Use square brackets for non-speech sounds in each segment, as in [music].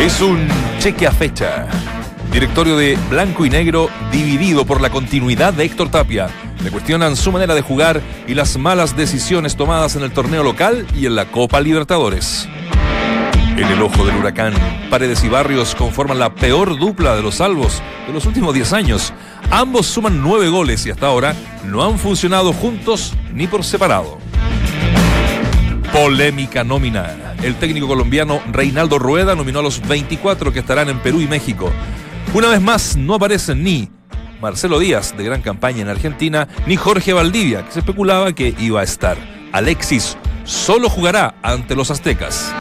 Es un cheque a fecha. Directorio de Blanco y Negro dividido por la continuidad de Héctor Tapia. Le cuestionan su manera de jugar y las malas decisiones tomadas en el torneo local y en la Copa Libertadores. En el ojo del huracán, Paredes y Barrios conforman la peor dupla de los salvos de los últimos 10 años. Ambos suman 9 goles y hasta ahora no han funcionado juntos ni por separado. Polémica nómina. El técnico colombiano Reinaldo Rueda nominó a los 24 que estarán en Perú y México. Una vez más, no aparecen ni Marcelo Díaz, de gran campaña en Argentina, ni Jorge Valdivia, que se especulaba que iba a estar. Alexis solo jugará ante los aztecas.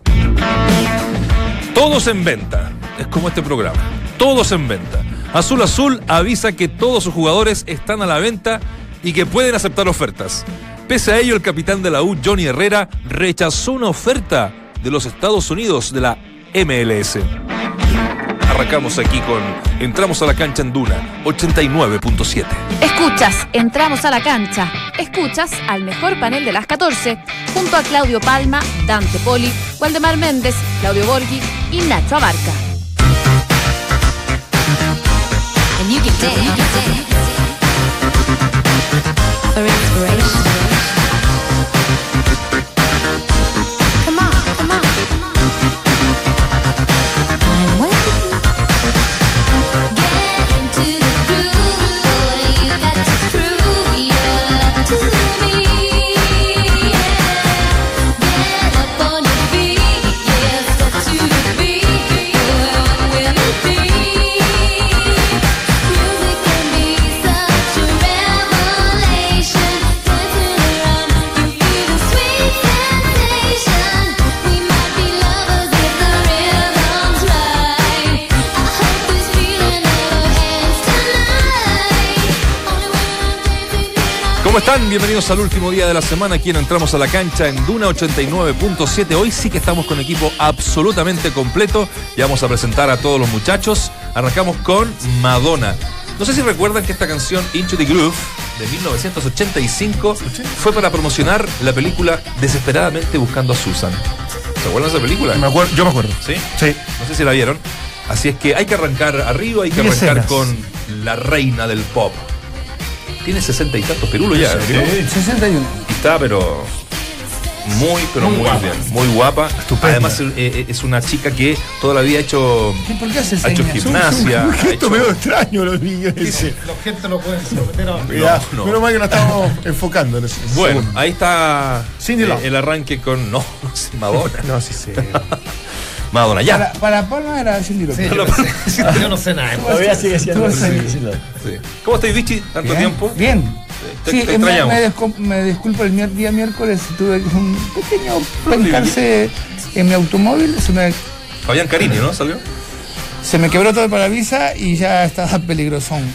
Todos en venta. Es como este programa. Todos en venta. Azul Azul avisa que todos sus jugadores están a la venta y que pueden aceptar ofertas. Pese a ello, el capitán de la U, Johnny Herrera, rechazó una oferta de los Estados Unidos de la MLS. Arrancamos aquí con Entramos a la cancha en Duna 89.7. Escuchas, entramos a la cancha. Escuchas al mejor panel de las 14, junto a Claudio Palma, Dante Poli, Waldemar Méndez, Claudio Borghi y Nacho Abarca. And you can dance for inspiration. ¿Cómo están? Bienvenidos al último día de la semana. Aquí en entramos a la cancha en Duna 89.7. Hoy sí que estamos con equipo absolutamente completo. Ya vamos a presentar a todos los muchachos. Arrancamos con Madonna. No sé si recuerdan que esta canción Into the Groove de 1985 fue para promocionar la película Desesperadamente buscando a Susan. ¿Se acuerdan de esa película? Me acuerdo, yo me acuerdo. ¿Sí? Sí. No sé si la vieron. Así es que hay que arrancar arriba, hay que Y arrancar escenas. con la reina del pop. Tiene sesenta y tantos perulos ya, ¿no? 61. Y está, pero muy, pero muy, bien. Muy guapa. Estupenda. Además, eh, eh, es una chica que toda la vida ha hecho, ¿Por qué hace ha hecho gimnasia. Un hecho- medio extraño los niños. La gente lo puede someter a Cuidado. no. Menos mal que nos estamos enfocando en eso. Bueno, Segundo. ahí está eh, el arranque con. No, [laughs] Madonna. No, sí, sí. [laughs] Madonna, ya. Para, para Palma era Cindy. Sí, yo, no sé, [laughs] yo no sé nada. Todavía sigue siendo. Sí. ¿Cómo estáis, Vichy? ¿Tanto Bien, tiempo? Bien. Te- Sí, te eh, me, me disculpo el día miércoles tuve un pequeño pencarse en mi automóvil, se me, Fabián Carini, ¿no? ¿Salió? se me quebró todo el parabrisas y ya estaba peligrosón.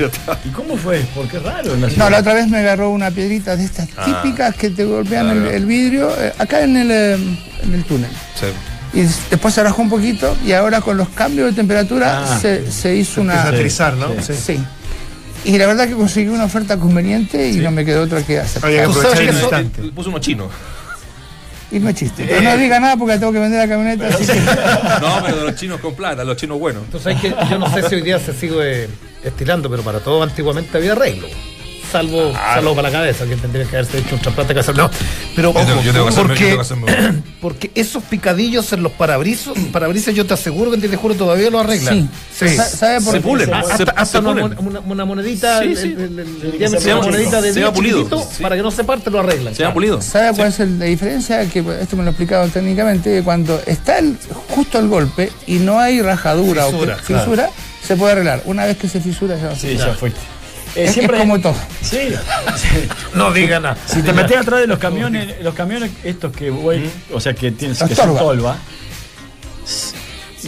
¿Y cómo fue? Porque es raro en la No, la otra vez me agarró una piedrita de estas Ah. típicas que te golpean el, Claro. el vidrio, eh, acá en el, eh, en el túnel. Sí. Y después se rajó un poquito y ahora con los cambios de temperatura Ah. se, se hizo a una... trizar, ¿no? Sí. Sí. Y la verdad que conseguí una oferta conveniente y no me quedó otra que aceptar. Había que Tú sabes aprovechar el que eso- instante. Le puso uno chino. Y no es chiste. Pero no diga nada porque tengo que vender la camioneta, así que. [laughs] No, pero de los chinos con plata, los chinos buenos. Sabes que yo no sé si hoy día se sigue estirando, pero para todo antiguamente había arreglo. Salvo, salvo para la cabeza, que tendría que haberse hecho un trasplante que hacer. No, pero Yo tengo- yo tengo hacerme- yo porque, tengo [clears throat] porque esos picadillos en los parabrisas, parabrisas yo te aseguro que te juro todavía lo arreglan. Sí. Sa- ¿Sabe por Se. Hasta, Se- hasta se pulen. una- una monedita, Sí, sí. el- el- el se una monedita de se 10 pulido. Sí. para que no se parte lo arreglan. Se llama pulido. ¿Sabe cuál es la diferencia? Que esto me lo he explicado técnicamente, cuando está el- justo el golpe y no hay rajadura Fisura, o fisura, se puede arreglar. Una vez que se fisura ya no se Sí, ya fuiste. Eh, Es, es como todo. Sí. [laughs] No diga nada. Si te metes atrás de los camiones, los camiones estos que voy, o sea que tienes que tolva,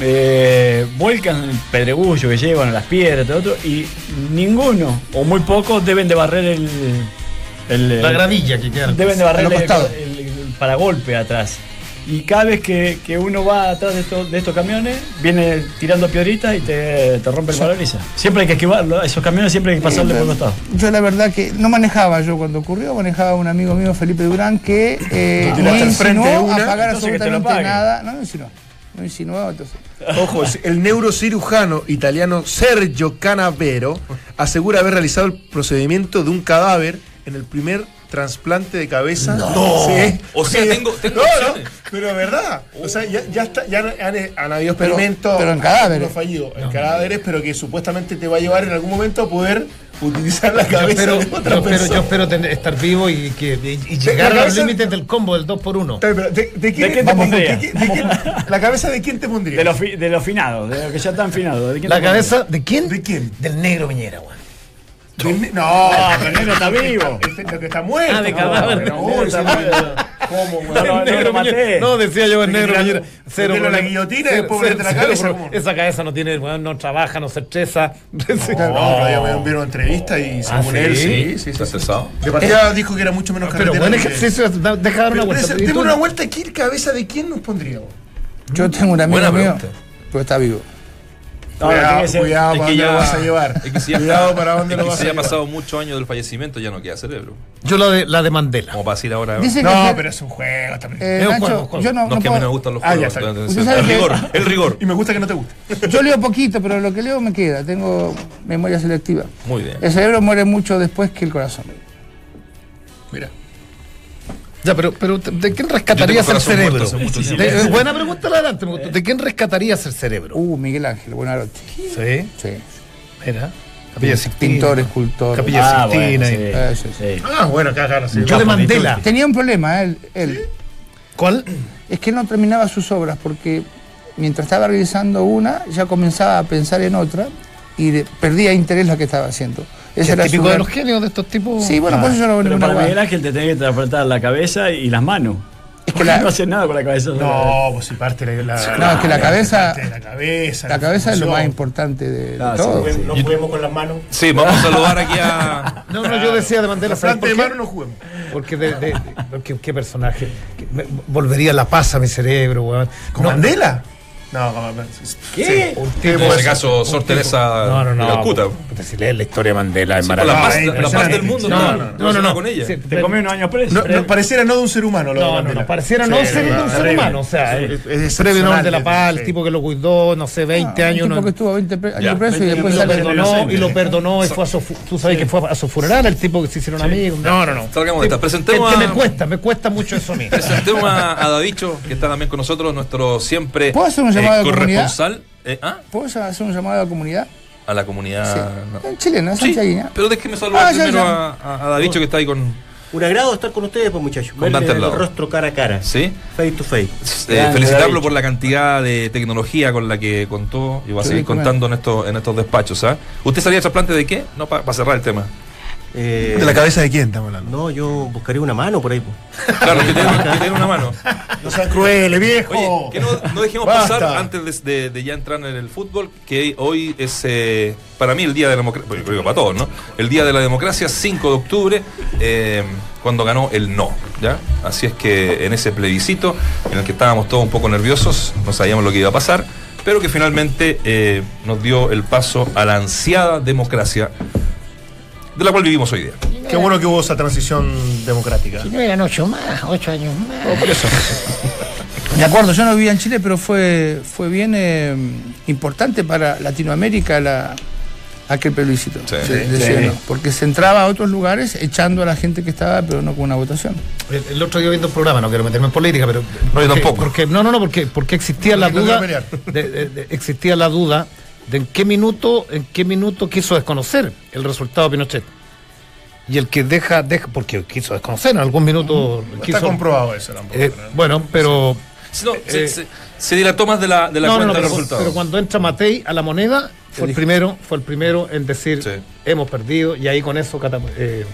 eh, vuelcan el pedregullo que llevan, las piedras, todo otro, y ninguno, o muy pocos, deben de barrer el. el- La el- gravilla que queda. Deben de barrer el, el- el paragolpe atrás. Y cada vez que, que uno va atrás de estos, de estos camiones, viene tirando piedritas y te, te rompe el parabrisas. Siempre hay que esquivarlo, esos camiones siempre hay que pasarle por los costado. Yo la verdad que no manejaba yo cuando ocurrió, manejaba un amigo mío, Felipe Durán, que eh, no de insinuó una, a pagar absolutamente nada. No, no insinuó. no insinuado, entonces. Ojo, el neurocirujano italiano Sergio Canavero asegura haber realizado el procedimiento de un cadáver en el primer trasplante de cabeza. Sí. O sea, [laughs] tengo- tengo No, no, pero es verdad. O sea, ya, ya, está, ya han, han habido experimentos. pero en cadáveres. no fallidos, en cadáveres, pero que supuestamente te va a llevar en algún momento a poder utilizar la Yo cabeza espero, de yo otra espero, yo espero tener- estar vivo y, que, y, llegar a los límites del combo del 2x1. Pero, ¿De, de quién, ¿De quién te pondría? de quién- de quién- ¿La cabeza de quién te pondría? De los, fi- de los finados, de los que ya están finados. ¿De quién ¿La cabeza de quién? ¿De quién? Del negro Piñera, weón. De- No, [laughs] pero el negro está vivo. Este, lo que está muerto. Ah, de no, cadáver. no, Está muerto. ¿Cómo, güey? No, no, maté. No, decía yo el negro Piñera. Cero la guillotina y Cero- después cero- la cero cabeza. ¿cómo? Esa cabeza no tiene, weón, no trabaja, no se estresa. No, [laughs] vieron entrevista y según ¿sí? él, sí, sí, sí. ¿Estás estresado? De partida dijo que era mucho menos Pero buen ejercicio, deja dar una vuelta. Demos una vuelta aquí, cabeza de quién nos pondríamos. Yo tengo un amigo Buena mío, pregunta. pero está vivo. No, no, tiene que ser- cuidado Es para que dónde ya- lo vas a llevar. Es que si ya, cuidado para dónde es lo que vas si a ya ha llevar. pasado muchos años del fallecimiento, ya no queda cerebro. Yo la de, la de Mandela. Como para decir ahora. Dice No, pero es un juego también. eh, Es un Nacho, juego, juego. yo no, No, no es que a mí me gustan los Ah, juegos. entonces, el que- rigor, el rigor. Y me gusta que no te guste. Yo leo poquito, pero lo que leo me queda. Tengo memoria selectiva. Muy bien. El cerebro muere mucho después que el corazón. Mira. Ya, pero, pero ¿de quién rescatarías el cerebro? De- eh, buena pregunta la adelante. me gustó. ¿De quién rescatarías el cerebro? Uh, Miguel Ángel, Buenarroti. Sí, Sí. mira. Capilla Sixtina. Pintor, escultor. Capilla Ah, Sixtina. bueno, y- sí. Eh, sí, sí. Sí. Ah, bueno, acá, acá, sí. Yo de Mandela. Tenía un problema, él. él. ¿Cuál? Es que él no terminaba sus obras porque mientras estaba realizando una, ya comenzaba a pensar en otra y de- perdía interés lo que estaba haciendo. Ese Es era típico de los genios de estos tipos. Sí, bueno, por eso yo lo Pero para. Miguel Ángel te tenés que transportar la cabeza y las manos. Es que la- no hace nada con la cabeza. No, pues si parte la, la- No, es que la cabeza- la cabeza. La cabeza es lo más importante de, de Ah, sí, todo. No juguemos con las manos. Sí, vamos a saludar aquí a. [laughs] No, no, yo decía de Mandela, ¿sabes Plante por de qué? mano no juguemos. Porque de, de- de- porque- qué personaje. Volvería la paz a mi cerebro, weón. ¿Con No, Mandela? No, no, no. ¿Qué? un En ese caso, Sor Teresa No, no, no. Calcuta. puta, Si lees la historia de Mandela, es Sí, la la- la paz del mundo. No, no, no, relacionada no. con ella. Sí, Te comí unos años preso. No, no, pareciera no de un ser humano lo de No, no, no, pareciera Sí, no ser de un ser humano. O sea, Es- eh, es de la Paz, sí. el tipo que lo cuidó, no sé, 20 Ah, años. un tipo no- que estuvo 20 pre- Ya, años preso y 20 después lo perdonó, y lo perdonó y fue a su, fu- tú sabes que fue a su funeral el tipo que se hicieron amigos. No, no, no. Salgamos de esta. Presentemos que me cuesta, me cuesta mucho eso a mí. presentemos a, a Davicho, que está también con nosotros, nuestro siempre ¿Puedo hacer un llamado de corresponsal. Eh, ¿ah? ¿Puedo hacer un llamado a la comunidad? A la comunidad. Sí. no. En chilena, Sí, pero déjeme saludar Ah, primero ya. A, a, a Davicho, que está ahí con. Un agrado estar con ustedes, pues muchachos. Con Verle el rostro cara a cara. ¿Sí? Face to face. Eh, felicitarlo por la cantidad de tecnología con la que contó y va a seguir contando en estos, en estos despachos. ¿ah? ¿Usted salía de trasplante de qué? No, para cerrar el tema. Eh, ¿De la cabeza de quién estamos hablando? No, yo buscaría una mano por ahí. pues. Claro, que tiene una mano. No sean crueles, viejo. Oye, que no, no dejemos Basta. pasar antes de, ya entrar en el fútbol, que hoy es eh, para mí el día de la democracia, yo creo que para todos, ¿no? El día de la democracia, 5 de octubre, eh, cuando ganó el no, ¿ya? Así es que en ese plebiscito, en el que estábamos todos un poco nerviosos, no sabíamos lo que iba a pasar, pero que finalmente eh, nos dio el paso a la ansiada democracia de la cual vivimos hoy día. Qué bueno que hubo esa transición democrática. No eran ocho más, ocho años más. por eso. [laughs] De acuerdo, yo no vivía en Chile, pero fue, fue bien eh, importante para Latinoamérica la, aquel plebiscito. Sí. no, porque se entraba a otros lugares echando a la gente que estaba, pero no con una votación. El, el otro día viendo un programa, no quiero meterme en política, pero. No, yo porque- tampoco. Porque, no, no, no, porque, porque existía la Porque no duda. de- de- de- existía la duda de en qué minuto, en qué minuto quiso desconocer el resultado de Pinochet. Y el que deja, deja, porque quiso desconocer en algún minuto. No quiso- está comprobado eso tampoco. eh, ¿no? bueno, pero. No, se, se- se dilató más de la, de la no, cuenta no, del resultado. pero cuando entra Matei a la moneda, fue el primero, fue el primero en decir Sí. hemos perdido, y ahí con eso eh,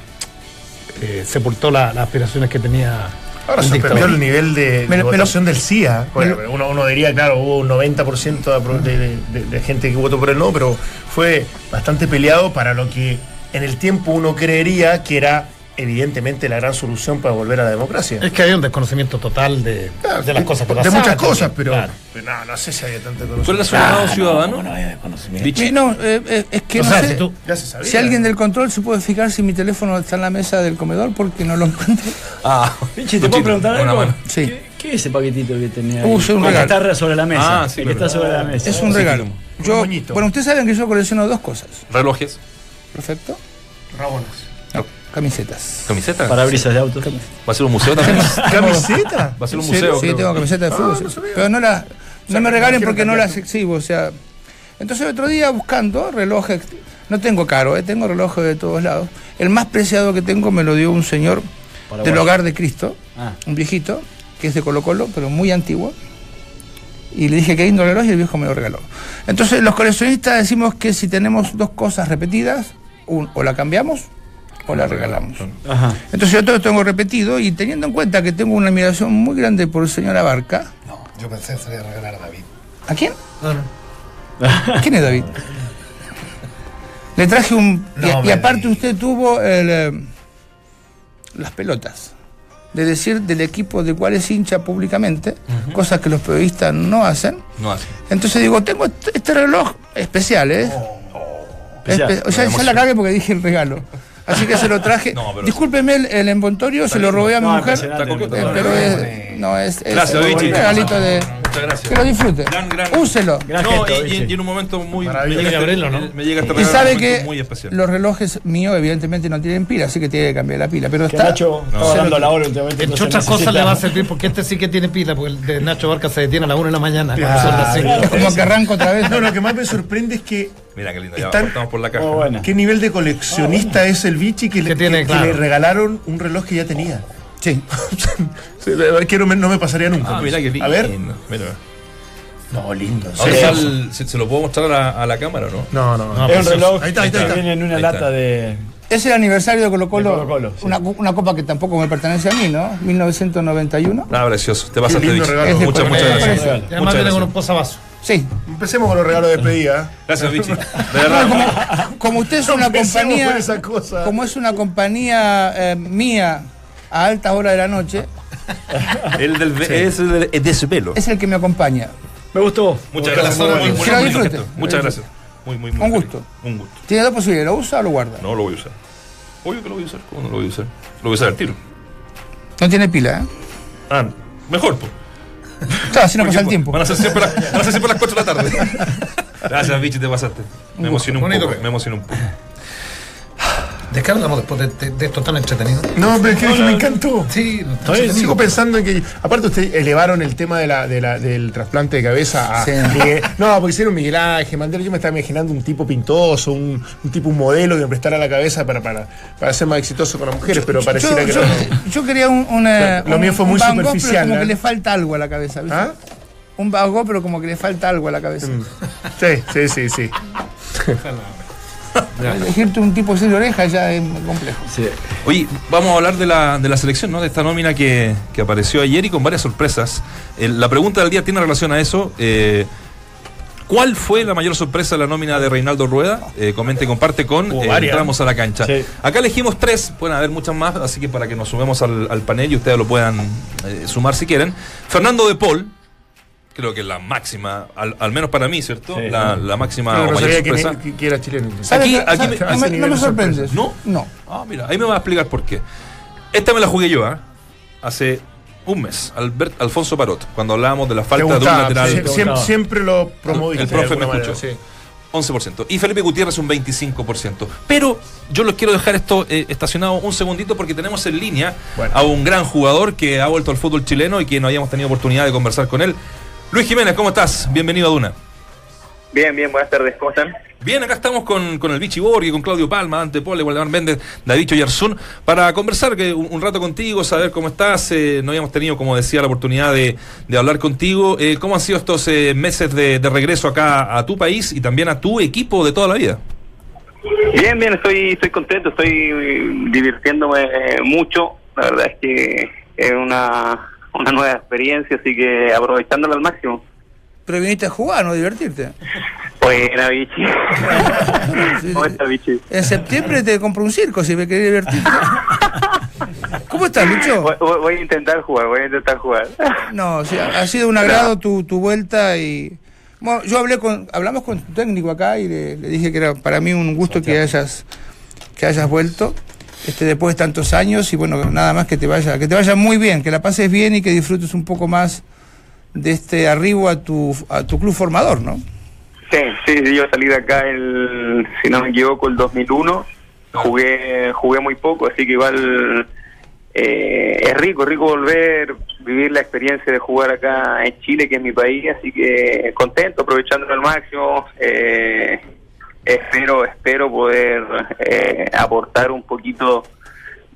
eh, sepultó la- las aspiraciones que tenía Ahora el sorprendió dictador. el nivel de, de Me lo- votación del CIA. Bueno, lo- uno, uno diría, claro, hubo un 90% de, apro- de, de- de- de gente que votó por el no, pero fue bastante peleado para lo que en el tiempo uno creería que era evidentemente la gran solución para volver a la democracia. Es que había un desconocimiento total de, de las cosas que De pasaban muchas cosas, también, pero, claro. pero no, no sé si había tanto ¿Cuál conocimiento. era su llamado ciudadano? No había desconocimiento. No, eh, eh, es que O no sea, sé si tú- Ya se sabía. si alguien del control se puede fijar si mi teléfono está en la mesa del comedor porque no lo encuentro. Ah, Pichi, ¿te puedo preguntar algo? Sí. ¿Qué, ¿Qué es ese paquetito que tenía? Uh, es un El que regalo. está sobre la mesa. Ah, sí, que está sobre la mesa. Es un regalo. Yo, bueno, ustedes saben que yo colecciono dos cosas. Relojes, Perfecto. Rabonas. Camisetas. camiseta. Parabrisas de autos. ¿Va a ser un museo también? [laughs] ¿Camiseta? Va a ser un museo. Sí, creo. tengo camiseta de fútbol. sí. Pero no la, no me regalen porque no las exhibo, o sea. Entonces otro día buscando relojes, no tengo caro, eh, tengo relojes de todos lados. El más preciado que tengo me lo dio un señor del hogar de Cristo, Ah. un viejito, que es de Colo Colo, pero muy antiguo. Y le dije que lindo reloj y el viejo me lo regaló. Entonces los coleccionistas decimos que si tenemos dos cosas repetidas, un- o la cambiamos o la regalamos. Ajá. Entonces yo todo lo tengo repetido y teniendo en cuenta que tengo una admiración muy grande por el señor Abarca. No, yo pensé que se le iba a regalar a David. ¿A quién? [laughs] ¿Quién es David? Le traje un... y- No, aparte usted tuvo el, eh, las pelotas. De decir del equipo de cuál es hincha públicamente, cosas que los periodistas no hacen. No hace. Entonces digo, tengo este, reloj especial, ¿eh? Especial. Espe- o sea, ya la cagué porque dije el regalo. Así que se lo traje. [laughs] No, pero- Discúlpeme el, el envoltorio, se lo robé a mi mujer. pero es, no, es, es un regalito de. Muchas gracias. Que lo disfrute. Gran, gran- Úselo. Gran No, gesto, y, en un momento muy. Me llega, este, abrirlo, ¿no? me llega este Y sabe que muy especial. los relojes míos, evidentemente, no tienen pila, así que tiene que cambiar la pila. Pero está. Nacho No. dando la hora últimamente. Entre otras cosas le va a servir porque este sí que tiene pila, porque el de Nacho Barca se detiene a las 1 de la mañana. Claro. Son las cinco. Como que arranco otra vez. No, lo que más me sorprende es que Mira qué lindo, ya Están- por la caja. Buena. qué nivel de coleccionista es el bichi que, le, Que tiene, que- que claro. le regalaron un reloj que ya tenía. Sí. Que no me, no me pasaría nunca. Ah, mira qué lindo. A ver. Mira. No, lindo. Sí. el- ¿se, se lo puedo mostrar a la, a la cámara o no? No, no, no. Es un reloj Ahí está, ahí está, ahí que está. viene en una Ahí está. lata de. Es el aniversario de Colo Colo. De sí. una, una copa que tampoco me pertenece a mí, ¿no? 1991. Ah, precioso. Te pasaste, lindo Vichy. regalo. Muchas, Colo- muchas gracias. además viene con un posavasos. Sí. Empecemos con los regalos de despedida. Gracias, [laughs] Vichy. De No, como, como usted es No una compañía. con esa cosa. Como es una compañía eh, mía a altas horas de la noche, [laughs] El del es el del desvelo. es el que me acompaña. Me gustó. Muchas gracias. Muy, muy. Muchas gracias. Muy, muy, muy Un gusto. Un gusto. Tiene dos posibilidades, ¿lo usa o lo guarda? No lo voy a usar. Obvio que lo voy a usar. ¿Cómo no lo voy a usar? Lo voy a usar al tiro. No tiene pila, ¿eh? Ah, mejor, pues. Claro, así no pasa el tiempo. Van a ser siempre las, van a ser siempre las 4 de la tarde. Gracias, Vichy, te pasaste. Me emocioné un poco. Me emocioné un poco. ¿De qué hablamos después de, de- de esto tan entretenido? No, pero es que me encantó. Sí, Estoy- sigo pensando en que, aparte ustedes elevaron el tema de la, de la- del trasplante de cabeza a Sí. Miguel- no, porque hicieron Miguel Ángel Mandela, yo me estaba imaginando un tipo pintoso, un, un tipo un modelo que me prestara la cabeza para, para, para ser más exitoso con las mujeres, pero pareciera yo, que yo- no. yo quería un, una- Lo un- mío fue un muy Van Gogh, pero superficial, como ¿eh? que le falta algo a la cabeza, ¿viste? ¿Ah? Un Van Gogh, pero como que le falta algo a la cabeza. Sí, sí, sí, sí. [laughs] Elegirte un tipo sin oreja ya es muy complejo. Sí. Oye, vamos a hablar de la, de la selección, ¿no? De esta nómina que, que apareció ayer y con varias sorpresas. El- la pregunta del día tiene relación a eso. Eh, ¿Cuál fue la mayor sorpresa de la nómina de Reinaldo Rueda? Eh, comente y comparte con eh. Entramos a la cancha. Sí. Acá elegimos tres, pueden haber muchas más, así que para que nos sumemos al, al panel y ustedes lo puedan eh, sumar si quieren. Fernando de Paul, creo que la máxima, al, al menos para mí, ¿cierto? Sí. la, la máxima No, mayor sorpresa. que- que era chileno. ¿Sabe Aquí- aquí me- no, me, no me de sorprende. sorpresa. ¿No? No. Ah, mira, ahí me va a explicar por qué. Esta me la jugué yo, ¿ah? Hace un mes, Albert, Alfonso Parot, cuando hablábamos de la falta de un lateral. sí, siempre, lo promoviste. El profe me manera, escuchó. sí. 11%. Y Felipe Gutiérrez un 25%. Pero yo los quiero dejar esto eh, estacionado un segundito porque tenemos en línea Bueno. a un gran jugador que ha vuelto al fútbol chileno y que no habíamos tenido oportunidad de conversar con él. Luis Jiménez, ¿cómo estás? Bienvenido a Duna. Bien, bien, buenas tardes, ¿cómo están? Bien, acá estamos con, con el Vichy Borghi, con Claudio Palma, Dante Pole, Waldemar Méndez, David Yarzún, para conversar que un, un rato contigo, saber cómo estás. Eh, no habíamos tenido, como decía, la oportunidad de, de hablar contigo. Eh, ¿Cómo han sido estos eh, meses de, de regreso acá a tu país y también a tu equipo de toda la vida? Bien, bien, estoy, estoy contento, estoy divirtiéndome eh, mucho. La verdad es que es una, una nueva experiencia, así que aprovechándola al máximo. Pero viniste a jugar, no a divertirte. Buena, bichi. [laughs] Sí, ¿Cómo está, bichi? En septiembre te compro un circo si me querés divertirte. [laughs] ¿Cómo estás, Lucho? Voy, voy- a intentar jugar, voy a intentar jugar. [laughs] No, ha ha sido un agrado tu, tu vuelta y bueno, yo hablé con hablamos con tu técnico acá y le, le dije que era para mí un gusto que hayas que hayas vuelto este, después de tantos años y bueno, nada más que te vaya, que te vaya muy bien, que la pases bien y que disfrutes un poco más de este arribo a tu, a tu club formador, ¿no? Sí, sí, yo salí de acá el, si no me equivoco, el 2001. Jugué, jugué muy poco, así que igual eh, es rico, rico volver, vivir la experiencia de jugar acá en Chile, que es mi país, así que contento, aprovechándolo al máximo. Eh, espero, espero poder eh, aportar un poquito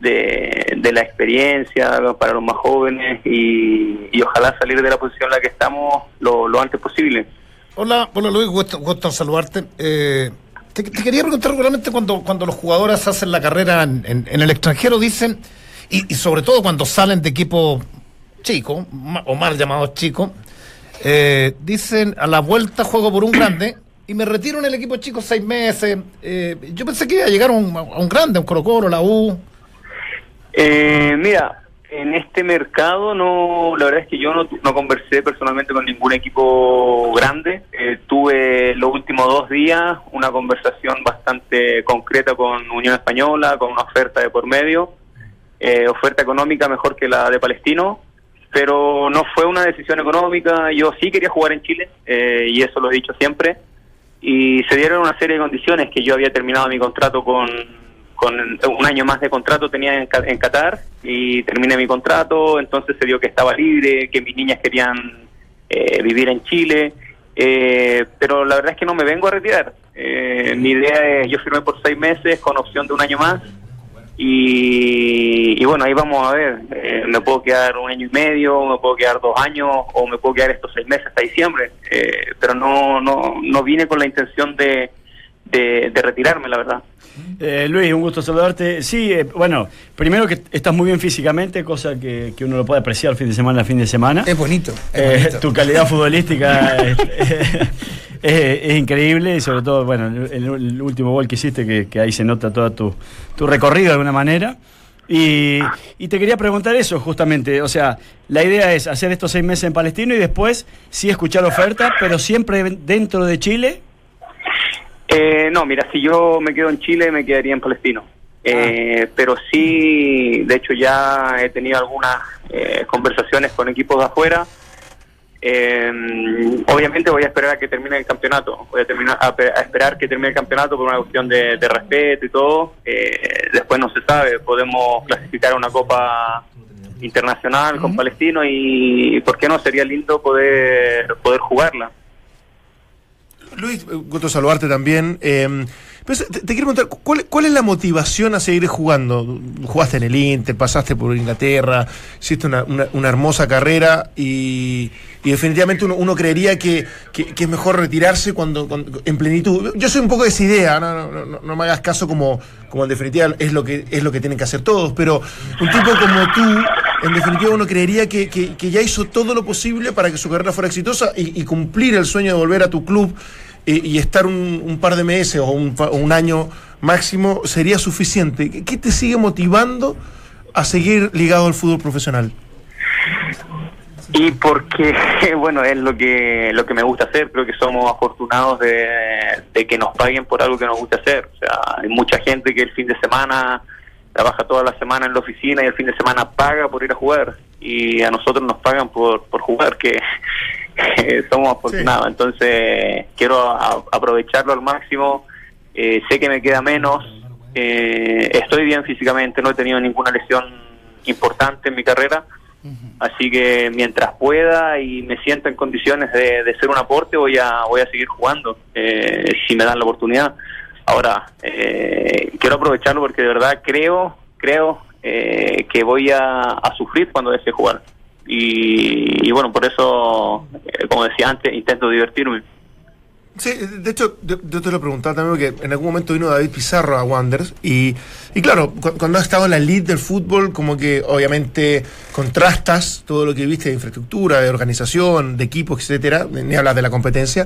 de, de la experiencia para los más jóvenes y, y ojalá salir de la posición en la que estamos lo, lo antes posible. Hola, hola Luis, gusto, saludarte. Eh, te, quería preguntar regularmente cuando, cuando los jugadores hacen la carrera en, en- el extranjero, dicen, y, sobre todo cuando salen de equipos chicos, o mal llamados chicos, eh, dicen a la vuelta juego por un grande y me retiro en el equipo chico seis meses. Eh, yo pensé que iba a llegar a un, a un grande, a un Colo Colo, la U. Eh, mira, en este mercado no, la verdad es que yo no, no conversé personalmente con ningún equipo grande. Eh, tuve los últimos dos días una conversación bastante concreta con Unión Española, con una oferta de por medio, eh, oferta económica mejor que la de Palestino, pero no fue una decisión económica. Yo sí quería jugar en Chile eh, y eso lo he dicho siempre. Y se dieron una serie de condiciones que yo había terminado mi contrato con, con un año más de contrato tenía en, en Qatar y terminé mi contrato, entonces se dio que estaba libre, que mis niñas querían eh, vivir en Chile, eh, pero la verdad es que no me vengo a retirar. Eh, mi idea es, yo firmé por seis meses con opción de un año más y, y bueno, ahí vamos a ver, eh, me puedo quedar un año y medio, me puedo quedar dos años o me puedo quedar estos seis meses hasta diciembre, eh, pero no, no, no vine con la intención de, de, de retirarme, la verdad. Eh, Luis, un gusto saludarte. Sí, eh, bueno, primero que estás muy bien físicamente, cosa que, que uno lo puede apreciar fin de semana a fin de semana. Es bonito. es Eh, tu calidad futbolística [laughs] es, es- es increíble y sobre todo, bueno, el, el último gol que hiciste, que, que ahí se nota todo tu, tu recorrido de alguna manera. Y, y te quería preguntar eso justamente, o sea, la idea es hacer estos seis meses en Palestino y después sí escuchar ofertas, pero siempre dentro de Chile. Eh, no, mira, si yo me quedo en Chile, me quedaría en Palestino. Eh, Pero sí, de hecho ya he tenido algunas eh, conversaciones con equipos de afuera. Eh, obviamente voy a esperar a que termine el campeonato. Voy a, terminar, a, pe- a esperar que termine el campeonato por una cuestión de, de respeto y todo. Eh, después no se sabe. Podemos clasificar a una copa internacional con Palestino y, ¿por qué no? Sería lindo poder poder jugarla. Luis, eh, gusto saludarte también. Eh, pues, te, quiero preguntar, ¿cuál, es la motivación a seguir jugando? Jugaste en el Inter, pasaste por Inglaterra, hiciste una, hermosa carrera y, y definitivamente uno, creería que, que- es mejor retirarse cuando, en plenitud. Yo soy un poco de esa idea, no, me hagas caso como, como en definitiva es lo, que, es lo que tienen que hacer todos, pero un tipo como tú, en definitiva uno creería que, que- que ya hizo todo lo posible para que su carrera fuera exitosa y cumplir el sueño de volver a tu club eh, y estar un, un par de meses o un, un año máximo sería suficiente. ¿Qué, qué te sigue motivando a seguir ligado al fútbol profesional? Y porque, [laughs] bueno, es lo que lo que me gusta hacer. Creo que somos afortunados de, de que nos paguen por algo que nos gusta hacer. O sea, hay mucha gente que el fin de semana trabaja toda la semana en la oficina y el fin de semana paga por ir a jugar. Y a nosotros nos pagan por, por jugar, que [laughs] somos afortunados. Entonces, quiero a- aprovecharlo al máximo. Eh, sé que me queda menos. Eh, estoy bien físicamente, no he tenido ninguna lesión importante en mi carrera. Así que mientras pueda y me sienta en condiciones de, de ser un aporte, voy a voy a seguir jugando eh, si me dan la oportunidad. Ahora eh, quiero aprovecharlo porque de verdad creo creo eh, que voy a, a sufrir cuando deje de jugar y, bueno por eso eh, como decía antes intento divertirme. Sí, de hecho, yo, te lo preguntaba también porque en algún momento vino David Pizarro a Wanderers y, y claro, cu- cuando has estado en la elite del fútbol, como que obviamente contrastas todo lo que viste de infraestructura, de organización, de equipos, etcétera, ni hablas de la competencia,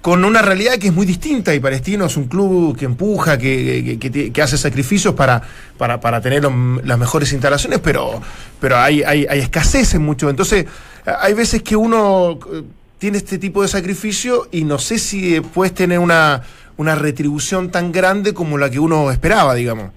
con una realidad que es muy distinta y Palestino es un club que empuja, que, que, hace sacrificios para, para, para tener las mejores instalaciones, pero, pero hay, hay, hay escasez en mucho. Entonces, hay veces que uno tiene este tipo de sacrificio y no sé si eh, puedes tener una, una retribución tan grande como la que uno esperaba, digamos.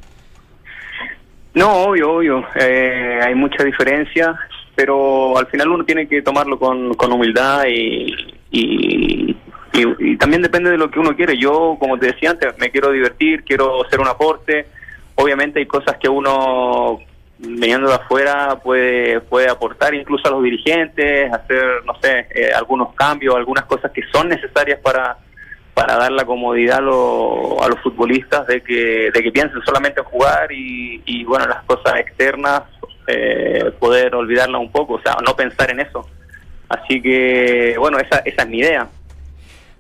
No, obvio, obvio. Eh, hay mucha diferencia, pero al final uno tiene que tomarlo con, con humildad y, y, y- y también depende de lo que uno quiere. Yo, como te decía antes, me quiero divertir, quiero hacer un aporte. Obviamente hay cosas que uno, viniendo de afuera, puede, puede aportar incluso a los dirigentes, hacer, no sé, eh, algunos cambios, algunas cosas que son necesarias para para dar la comodidad a, lo- a los futbolistas de que, de que piensen solamente en jugar y, y, bueno, las cosas externas eh, poder olvidarlas un poco, o sea, no pensar en eso. Así que, bueno, esa, esa es mi idea.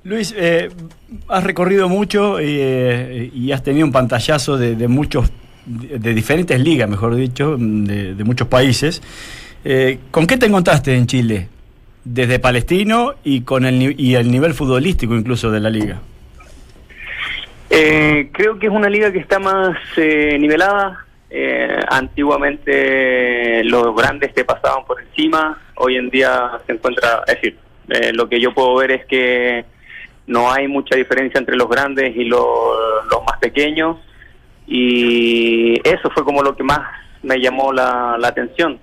Luis, eh, has recorrido mucho eh, y has tenido un pantallazo de, de muchos, de, diferentes ligas, mejor dicho, de, de muchos países. Eh, ¿Con qué te encontraste en Chile? Desde Palestino y con el, y el nivel futbolístico incluso de la liga. Eh, creo que es una liga que está más eh, nivelada. Eh, antiguamente los grandes te pasaban por encima. Hoy en día se encuentra, es decir, eh, lo que yo puedo ver es que no hay mucha diferencia entre los grandes y los más pequeños. Y eso fue como lo que más me llamó la, la atención.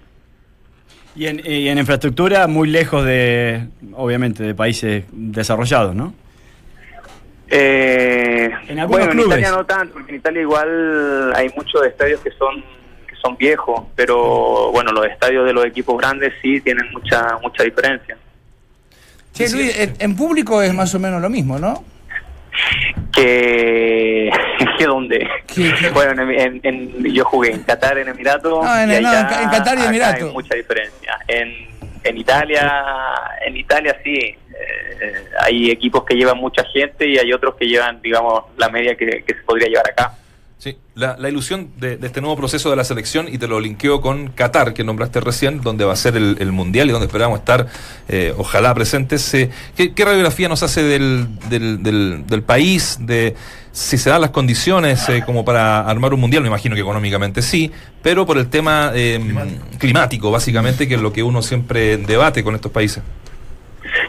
Y en, y en infraestructura muy lejos de, obviamente, de países desarrollados, ¿no? Eh, En algunos bueno, clubes. en Italia no tanto, porque en Italia igual hay muchos estadios que son que son viejos, pero bueno, los estadios de los equipos grandes sí tienen mucha mucha diferencia. Che, Luis, en público es más o menos lo mismo, ¿no? Que, [laughs] que donde ¿Qué- qué? bueno, en, en- en- yo jugué en Qatar, en Emiratos, en- y no, allá- en- en Qatar y Emiratos. Hay mucha diferencia. En, en Italia, en Italia sí, eh, hay equipos que llevan mucha gente y hay otros que llevan, digamos, la media que, que se podría llevar acá. Sí, la, la ilusión de, de este nuevo proceso de la selección, y te lo linkeo con Qatar, que nombraste recién, donde va a ser el, el Mundial y donde esperamos estar, eh, ojalá presentes. eh, ¿qué, qué radiografía nos hace del, del, del, del país, de si se dan las condiciones eh, como para armar un Mundial? Me imagino que económicamente sí, pero por el tema eh, climático. básicamente, que es lo que uno siempre debate con estos países.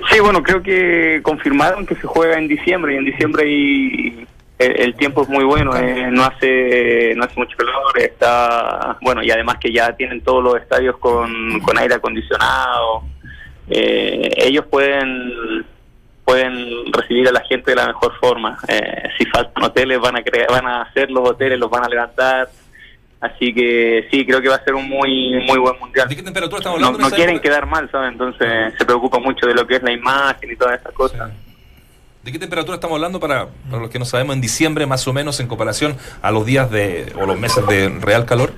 Sí, bueno, creo que confirmaron que se juega en diciembre y en diciembre y el, el tiempo es muy bueno, eh, no hace no hace mucho calor, está bueno y además que ya tienen todos los estadios con, con aire acondicionado, eh, ellos pueden pueden recibir a la gente de la mejor forma. Eh, si faltan hoteles van a crear, van a hacer los hoteles, los van a levantar. Así que sí, creo que va a ser un muy muy buen mundial. ¿De qué temperatura estamos No, hablando? no quieren época? quedar mal, ¿sabes? Entonces se preocupa mucho de lo que es la imagen y todas esas cosas. ¿De qué temperatura estamos hablando para, para los que no sabemos en diciembre más o menos en comparación a los días de o los meses de real calor?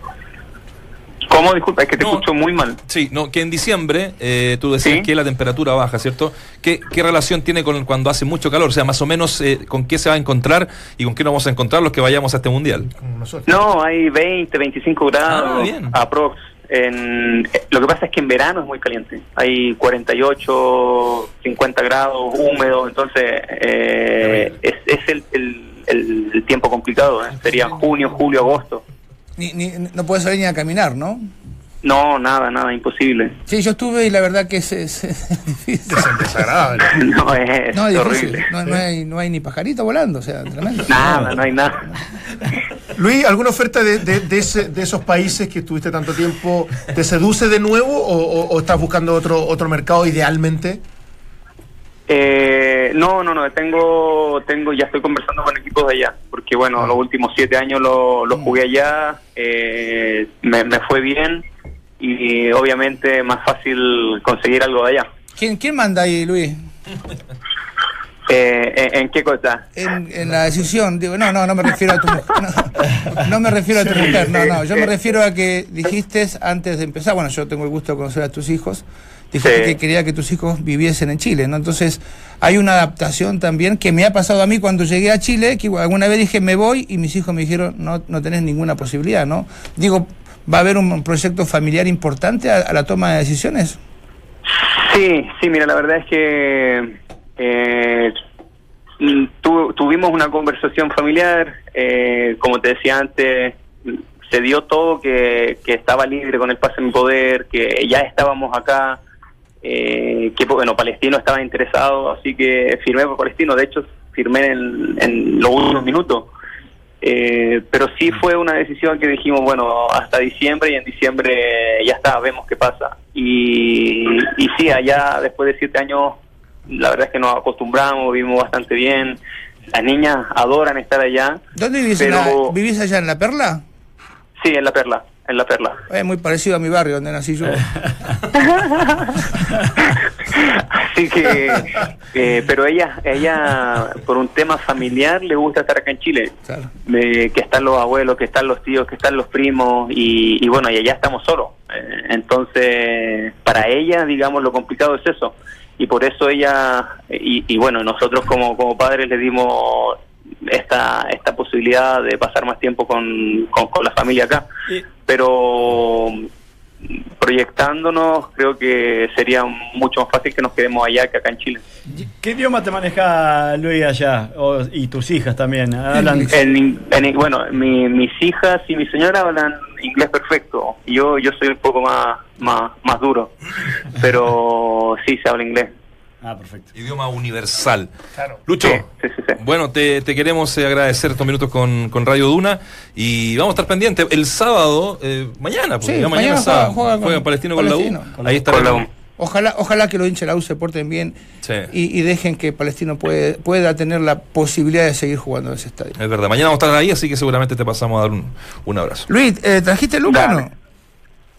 ¿Cómo? Disculpa, es que te No. escucho muy mal. Sí, no, que en diciembre eh, tú decías Sí. que la temperatura baja, ¿cierto? ¿Qué, qué relación tiene con cuando hace mucho calor? O sea, más o menos eh, con qué se va a encontrar y con qué nos vamos a encontrar los que vayamos a este mundial. No, hay 20, 25 grados Ah, bien. aprox. En, lo que pasa es que en verano es muy caliente. Hay 48, 50 grados, húmedo. Entonces, eh, es, es el, el- el- el tiempo complicado. ¿eh? Sería junio, julio, agosto. Ni, ni- no puedes salir ni a caminar, ¿no? No, nada, nada, imposible. Sí, yo estuve y la verdad que es, es- es [laughs] difícil. Desagradable. [laughs] No, es, No, es horrible. No, no hay, no hay ni pajarito volando, o sea, tremendo. Nada, no hay nada. [laughs] Luis, ¿alguna oferta de, de- de ese- de esos países que estuviste tanto tiempo te seduce de nuevo o, o- o estás buscando otro, otro mercado idealmente? Eh, no, no, no, tengo, tengo, ya estoy conversando con equipos de allá, porque bueno, los últimos siete años lo, lo jugué allá, eh, me, me fue bien y obviamente más fácil conseguir algo de allá. ¿Quién, quién manda ahí, Luis? Eh, ¿en, en qué cosa? En, en la decisión, digo, no, no, no me refiero a tu mujer. No, no me refiero a tu mujer, no, no. Yo me refiero a que dijiste antes de empezar, bueno, yo tengo el gusto de conocer a tus hijos, dijiste Sí. que quería que tus hijos viviesen en Chile, ¿no? Entonces, hay una adaptación también que me ha pasado a mí cuando llegué a Chile, que alguna vez dije me voy y mis hijos me dijeron, no, no tenés ninguna posibilidad, ¿no? Digo, ¿va a haber un proyecto familiar importante a, la toma de decisiones? Sí, sí, mira, la verdad es que eh, tu- tuvimos una conversación familiar, eh, como te decía antes, se dio todo que, estaba libre con el pase en poder, que ya estábamos acá, eh, que bueno, Palestino estaba interesado, así que firmé por Palestino, de hecho firmé en los últimos minutos. Eh, pero sí fue una decisión que dijimos, bueno, hasta diciembre y en diciembre ya está, vemos qué pasa. Y, y sí, allá después de siete años, la verdad es que nos acostumbramos, vivimos bastante bien. Las niñas adoran estar allá. ¿Dónde vivís? en Pero- la- ¿Vivís allá en La Perla? Sí, en La Perla, en La Perla. Es muy parecido a mi barrio donde nací yo. [laughs] Así que, eh, pero ella, ella, por un tema familiar, le gusta estar acá en Chile. Claro. que están los abuelos, que están los tíos, que están los primos y, y bueno, y allá estamos solos. Eh, entonces, para ella, digamos, lo complicado es eso. Y por eso ella, y, y bueno, nosotros como, como padres le dimos esta, esta posibilidad de pasar más tiempo con, con, con la familia acá. Y- Pero proyectándonos, creo que sería mucho más fácil que nos quedemos allá que acá en Chile. ¿Qué idioma te maneja Luis allá? O- y tus hijas también. Hablan. En, bueno, mi- mis hijas y mi señora hablan inglés perfecto. Yo yo soy un poco más más, más duro, pero sí se habla inglés. Ah, perfecto. Idioma universal. Claro. Lucho, Sí, sí, sí, sí. bueno, te, te queremos eh, agradecer estos minutos con, con Radio Duna y vamos a estar pendientes. El sábado, eh, mañana, porque Sí, ya mañana mañana, juega- sábado, juega con juega Palestino con Palestino. la U. Con Ahí Con la. U. Ojalá, ojalá que los hinchas de la U se porten bien Sí. y, y dejen que Palestino puede, pueda tener la posibilidad de seguir jugando en ese estadio. Es verdad, mañana vamos a estar ahí, así que seguramente te pasamos a dar un, un abrazo. Luis, eh, ¿trajiste Lucas o Dale. no?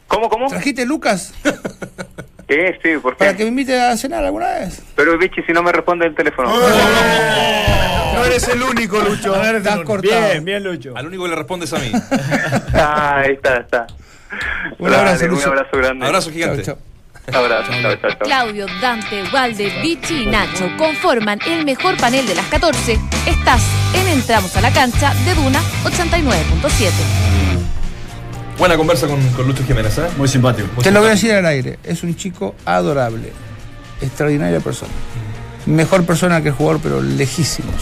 ¿Cómo, cómo? ¿Trajiste Lucas [laughs] ¿Qué? Sí, ¿por para qué? que me invite a cenar alguna vez? Pero, bichi, si no me responde el teléfono. No eres el único, Lucho. No eres el único. cortado. Bien, bien, Lucho. Al único que le respondes a mí. [laughs] Ah, ahí está, está. Un abrazo, Dale, un Lucho. abrazo grande. Abrazo Chao, gigante. chao. Abrazo, chao, chao, chao. Claudio, Dante, Walde, Vichy y Nacho conforman el mejor panel de las 14. Estás en Entramos a la cancha de Duna 89.7. Buena conversa con, con Lucho Jiménez, ¿eh? Muy simpático. Te lo voy a decir al aire. Es un chico adorable. Extraordinaria persona. Mejor persona que el jugador, pero lejísimos.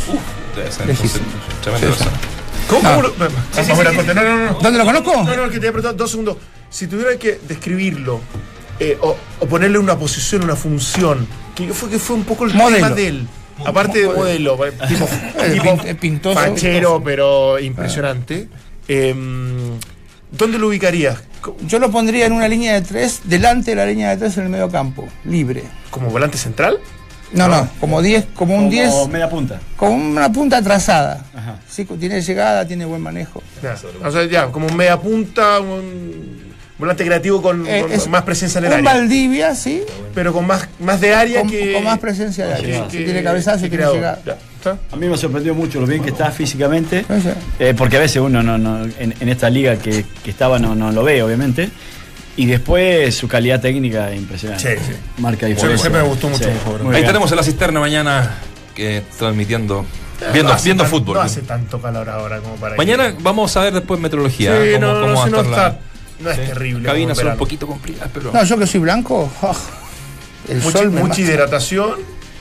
Debe ser, Lejísimo. entonces, tremenda Sí, sí. persona. ¿Cómo? Ah. cómo lo- Vamos a ver, corte. No, no, no. ¿Dónde lo conozco? No, no, que te voy a preguntar dos segundos. Si tuviera que describirlo eh, o, o ponerle una posición, una función, que fue que fue un poco el Modelo. tema de él. Aparte de modelo, tipo, Eh, tipo [laughs] eh, pintoso. fachero, pero impresionante. Em, ¿Dónde lo ubicarías? Yo lo pondría en una línea de tres, delante de la línea de tres en el medio campo, libre. ¿Como volante central? No, no, como 10, como un Como 10, media punta. como una punta atrasada. Ajá. Sí, tiene llegada, tiene buen manejo. Ya, o sea, ya, como un media punta, un volante creativo con, Eh, con es más presencia en el Un área. Valdivia, sí, Pero con más, más de área con, que. con más presencia de área. que- Si que- tiene cabezazo, si tiene creador. llegada. A mí me sorprendió mucho lo bien que está físicamente. Eh, porque a veces uno no, no- en, en esta liga que, que estaba no, no lo ve, obviamente. Y después su calidad técnica es impresionante. Sí, sí. Marca diferencia. siempre me gustó mucho Sí, Ahí bien. tenemos en la cisterna mañana que transmitiendo, viendo, No hace viendo tan- fútbol. No hace tanto calor ahora como para Mañana vamos a ver después meteorología. Sí, cómo, no, cómo no, va si estar la- está. No es Sí. terrible. Cabinas son un poquito complicadas, pero. No, yo que soy blanco, ah, el Mucha, sol mucha mata. hidratación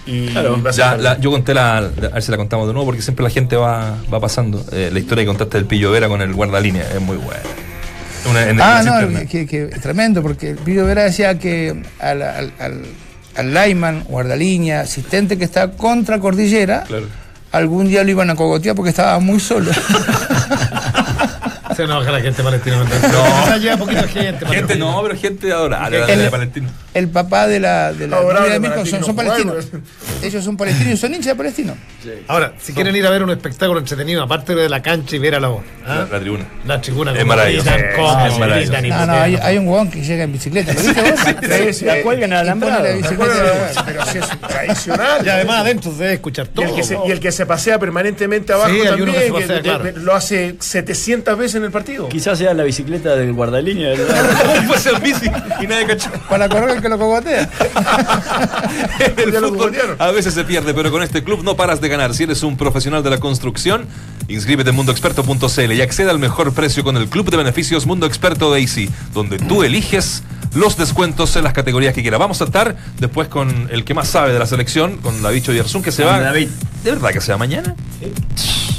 y Claro, Ya, la- yo conté la, a ver si la contamos de nuevo, porque siempre la gente va, va pasando. Eh, la historia que contaste del Pillo Vera con el guardalínea es muy buena. Una- en- Ah, la no, que, que- tremendo, porque el Pío Vera decía que al, al, al, al lineman, guardalínea, asistente que está contra cordillera, Claro. algún día lo iban a cogotear porque estaba muy solo. [laughs] Se enoja la gente palestina. No, lleva poquita gente. Gente, no, pero gente adorable, El- de Palestino. el papá de la, de la novia de ti, son, son palestinos. Ellos son palestinos y son hinchas de palestino. Ahora, si quieren ir a ver un espectáculo entretenido, aparte de la cancha y ver a la voz. La, ¿ah? la tribuna. La tribuna Es maravilloso. No, no, hay, hay un huevón que llega en bicicleta. ¿Lo viste vos? Sí, sí, La cuelgan al Y pone la alambrado. bicicleta. Pero si es tradicional. Y además adentro se debe escuchar todo. el, y el que se pasea permanentemente abajo también, lo hace 700 veces en el partido. Quizás sea la bicicleta del guardalínea. [laughs] Puede ser bici y nadie cachó. Para correr el que lo cogotea. [laughs] El fútbol a veces se pierde, pero con este club no paras de ganar. Si eres un profesional de la construcción, inscríbete en mundoexperto.cl y accede al mejor precio con el club de beneficios Mundo Experto de donde tú eliges los descuentos en las categorías que quieras. Vamos a estar después con el que más sabe de la selección, con David Yersun, que se va. David. ¿De verdad que se va mañana?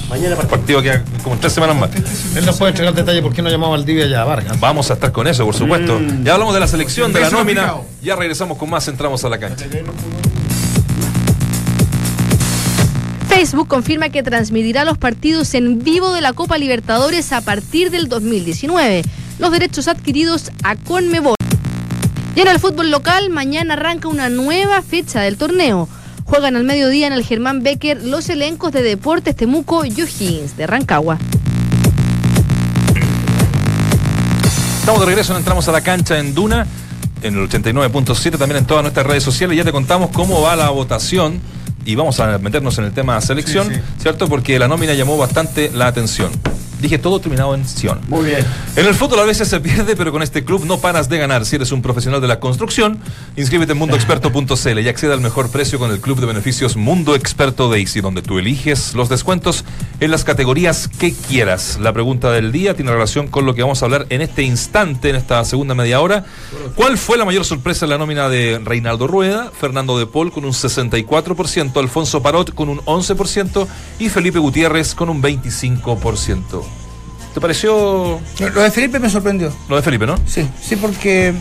Mañana El partido. partido queda como tres semanas más. Él nos puede entregar detalle por qué no llamaba al Valdivia ya a Vargas. Vamos a estar con eso, por supuesto. Mm. Ya hablamos de la selección, de la nómina. Ya regresamos con más, entramos a la cancha. Facebook confirma que transmitirá los partidos en vivo de la Copa Libertadores a partir del 2019. Los derechos adquiridos a Conmebol. Y en el fútbol local, mañana arranca una nueva fecha del torneo. Juegan al mediodía en el Germán Becker los elencos de Deportes Temuco y O'Higgins de Rancagua. Estamos de regreso, entramos a la cancha en Duna, en el 89.7, también en todas nuestras redes sociales. Ya te contamos cómo va la votación y vamos a meternos en el tema selección, Sí, sí. ¿cierto? Porque la nómina llamó bastante la atención. Dije todo terminado en Sion. Muy bien. En el fútbol a veces se pierde, pero con este club no paras de ganar. Si eres un profesional de la construcción, inscríbete en mundoexperto.cl y accede al mejor precio con el club de beneficios Mundo Experto Daisy, donde tú eliges los descuentos en las categorías que quieras. La pregunta del día tiene relación con lo que vamos a hablar en este instante, en esta segunda media hora. ¿Cuál fue la mayor sorpresa en la nómina de Reinaldo Rueda, Fernando de Paul con un 64%, Alfonso Parot con un 11% y Felipe Gutiérrez con un 25%? ¿Te pareció Lo de Felipe me sorprendió. lo de Felipe, no? Sí, sí, porque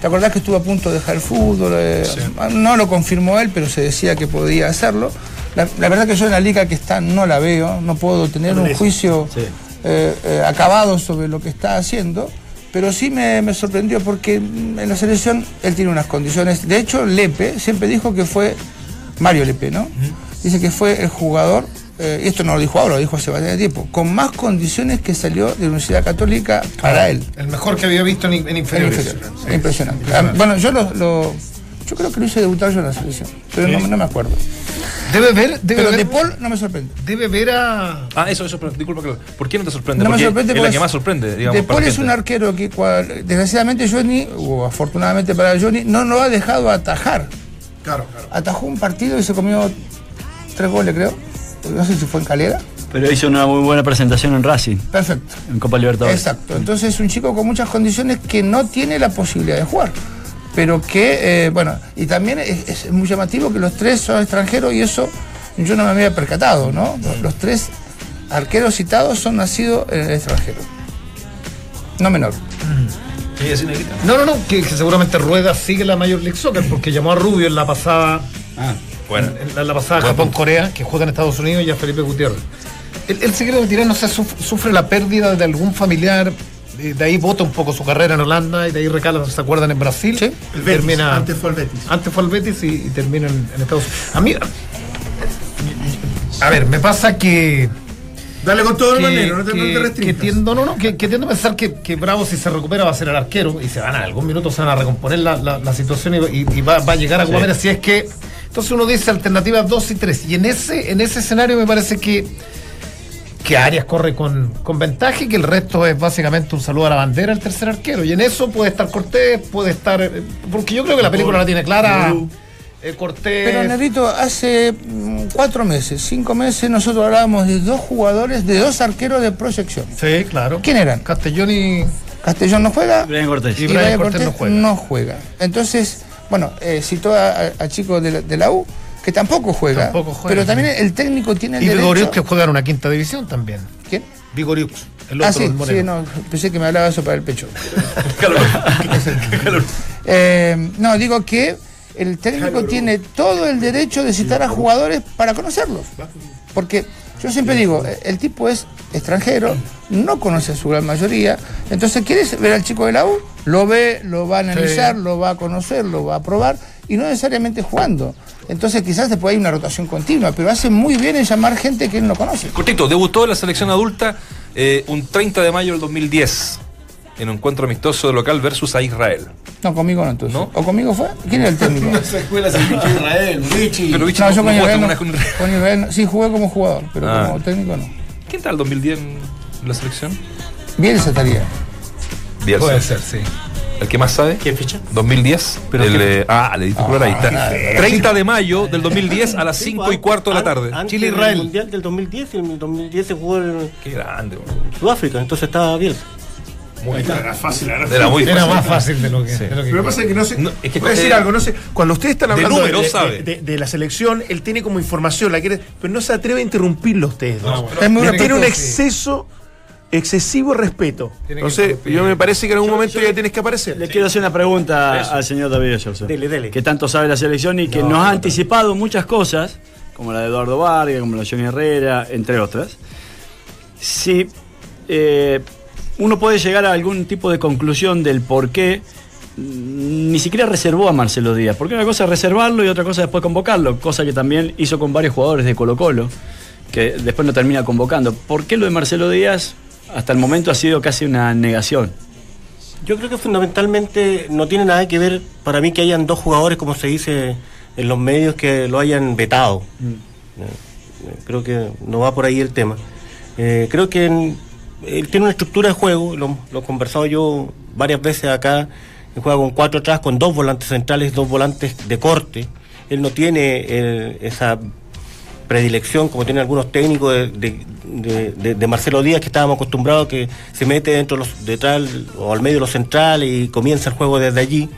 te acordás que estuvo a punto de dejar el fútbol. eh, No lo confirmó él, pero se decía que podía hacerlo. La, la verdad que yo en la liga que está no la veo, no puedo tener un juicio Sí. eh, eh, acabado sobre lo que está haciendo, pero sí me, me sorprendió porque en la selección él tiene unas condiciones. De hecho, Lepe siempre dijo que fue Mario Lepe, ¿no? Dice que fue el jugador, eh, y esto no lo dijo ahora, lo dijo hace bastante tiempo, con más condiciones que salió de la Universidad Católica para él. El mejor que había visto en, inferiores. inferior. Impresionante. Ah, Bueno, yo lo, lo- yo creo que lo hice debutar yo en la selección, pero no, no me acuerdo. Debe ver, debe Pero ver, de Paul no me sorprende. debe ver a. Ah, eso, eso, pero disculpa ¿Por qué no te sorprende? No me Porque sorprende es la porque que más sorprende, digamos. De Paul es un arquero que, cual- desgraciadamente, Johnny, o afortunadamente para Johnny, no lo ha dejado atajar. Claro, claro. Atajó un partido y se comió tres goles, creo. No sé si fue en Calera. Pero hizo una muy buena presentación en Racing, Perfecto. en Copa Libertadores. Exacto. Entonces es un chico con muchas condiciones que no tiene la posibilidad de jugar. Pero que, eh, bueno, y también es, es muy llamativo que los tres son extranjeros y eso yo no me había percatado, ¿no? Los, los tres arqueros citados son nacidos en el extranjero. No menor. No, no, no, que, que seguramente Rueda sigue la Major League Soccer porque llamó a Rubio en la pasada. Bueno. en la, pasada Buen Japón-Corea, que juega en Estados Unidos, y a Felipe Gutiérrez. Él, él se quiere retirar, no sé, suf- sufre la pérdida de algún familiar. De, de ahí vota un poco su carrera en Holanda y de ahí recala, ¿se acuerdan? En Brasil. Sí. El Betis, antes fue el Betis. Antes fue al Betis y, y termina en, en Estados Unidos. A mí. A ver, me pasa que. Dale con todo el que, manero, no te, no te que- que tiendo, no, no, que, que tiendo a pensar que, que Bravo, si se recupera, va a ser el arquero y se van a algún minuto se van a recomponer la, la- la situación y, y- y va, va a llegar a Guamera. Si es que. Entonces uno dice alternativas 2 y 3. Y en ese, en ese escenario me parece que. Que Arias corre con, con ventaja y que el resto es básicamente un saludo a la bandera el tercer arquero. Y en eso puede estar Cortés, puede estar. eh, Porque yo creo que la película la tiene clara. eh, Cortés. Pero Nerito, hace mm, cuatro meses, cinco meses, nosotros hablábamos de dos jugadores, de dos arqueros de proyección. Sí, claro. ¿Quién eran? Castellón y. Castellón no juega Brian Cortés. Y y Brian Cortés Cortés, no no juega. juega. Entonces, bueno, eh, citó a, a- chicos de la, de la U que tampoco juega, Tampoco juega. pero también el técnico tiene el Y derecho... Vigoriux que juega en una quinta división también. ¿Quién? El otro Ah, sí, el sí, no, pensé que me hablaba eso para el pecho. [laughs] Calor. Calor. Eh, no, digo que el técnico tiene todo el derecho de citar a jugadores para conocerlos. Porque yo siempre digo, el tipo es extranjero, no conoce a su gran mayoría, entonces quieres ver al chico de la U, lo ve, lo va a analizar, lo va a conocer, lo va a probar, y no necesariamente jugando. Entonces quizás después hay una rotación continua, pero hace muy bien en llamar gente que él no conoce. Cortito, debutó en la selección adulta eh, un 30 de mayo del 2010 en un encuentro amistoso de local versus a Israel. No, conmigo no entonces. ¿No? ¿O conmigo fue? ¿Quién era el [laughs] técnico? escuela se Israel, Richie. Pero Vichy, No, yo ¿cómo con Israel, con no, una- con Israel no. sí jugué como jugador, pero Ah. como técnico no. ¿Quién tal el 2010 en la selección? Bielsa estaría. Bielsa. Puede ser, sí. ¿El que más sabe? ¿Qué ficha? 2010. Pero El, eh, ah, le diste ahí. Está. 30 de mayo del 2010 a las 5 y cuarto de la tarde. Antes Chile, del Israel. Mundial del 2010, y en el 2010 se jugó en Qué grande, bro. Sudáfrica, entonces estaba bien. Muy Era fácil, era Era muy Era fácil. más fácil de lo que. Sí. de lo que- Pero lo que pasa es que no sé. No, es que- voy a decir algo, no sé. Cuando ustedes están de hablando números de, sabe. de- de la selección, él tiene como información, la quiere, pero no se atreve a interrumpirlo ustedes dos. Es muy Pero tiene un sí. exceso, excesivo respeto. Entonces, yo me parece que en algún momento ya tienes que aparecer. Le quiero hacer una pregunta al señor David Joseph. Dele, dele. Que tanto sabe la selección y que No, nos ha no, no. anticipado muchas cosas, como la de Eduardo Vargas, como la de Johnny Herrera, entre otras, si eh, uno puede llegar a algún tipo de conclusión del por qué mm, ni siquiera reservó a Marcelo Díaz, porque una cosa es reservarlo y otra cosa es después convocarlo, cosa que también hizo con varios jugadores de Colo Colo, que después no termina convocando. ¿Por qué lo de Marcelo Díaz hasta el momento ha sido casi una negación? Yo creo que fundamentalmente no tiene nada que ver para mí que hayan dos jugadores, como se dice en los medios, que lo hayan vetado. Eh, eh, Creo que no va por ahí el tema. Eh, creo que en- él tiene una estructura de juego, lo, he conversado yo varias veces acá. Él juega con cuatro atrás, con dos volantes centrales, dos volantes de corte. Él no tiene eh, esa predilección como tienen algunos técnicos de, Marcelo Díaz que estábamos acostumbrados que se mete dentro de los detrás o al medio de los centrales y comienza el juego desde allí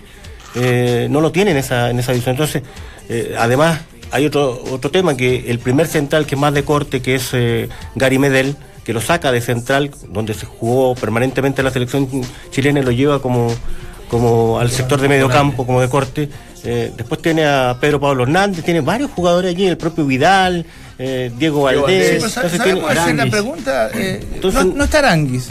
Eh, no lo tienen esa, en esa visión entonces eh, además hay otro otro tema que el primer central que es más de corte que es eh, Gary Medel que lo saca de central donde se jugó permanentemente la selección chilena y lo lleva como como al sector de medio campo, como de corte. Eh, después tiene a Pedro Pablo Hernández, tiene varios jugadores allí, el propio Vidal, eh, Diego Sí, Valdés. sa- entonces ¿sabemos tiene- hacer la pregunta? Eh, Entonces- no, no está Aranguis.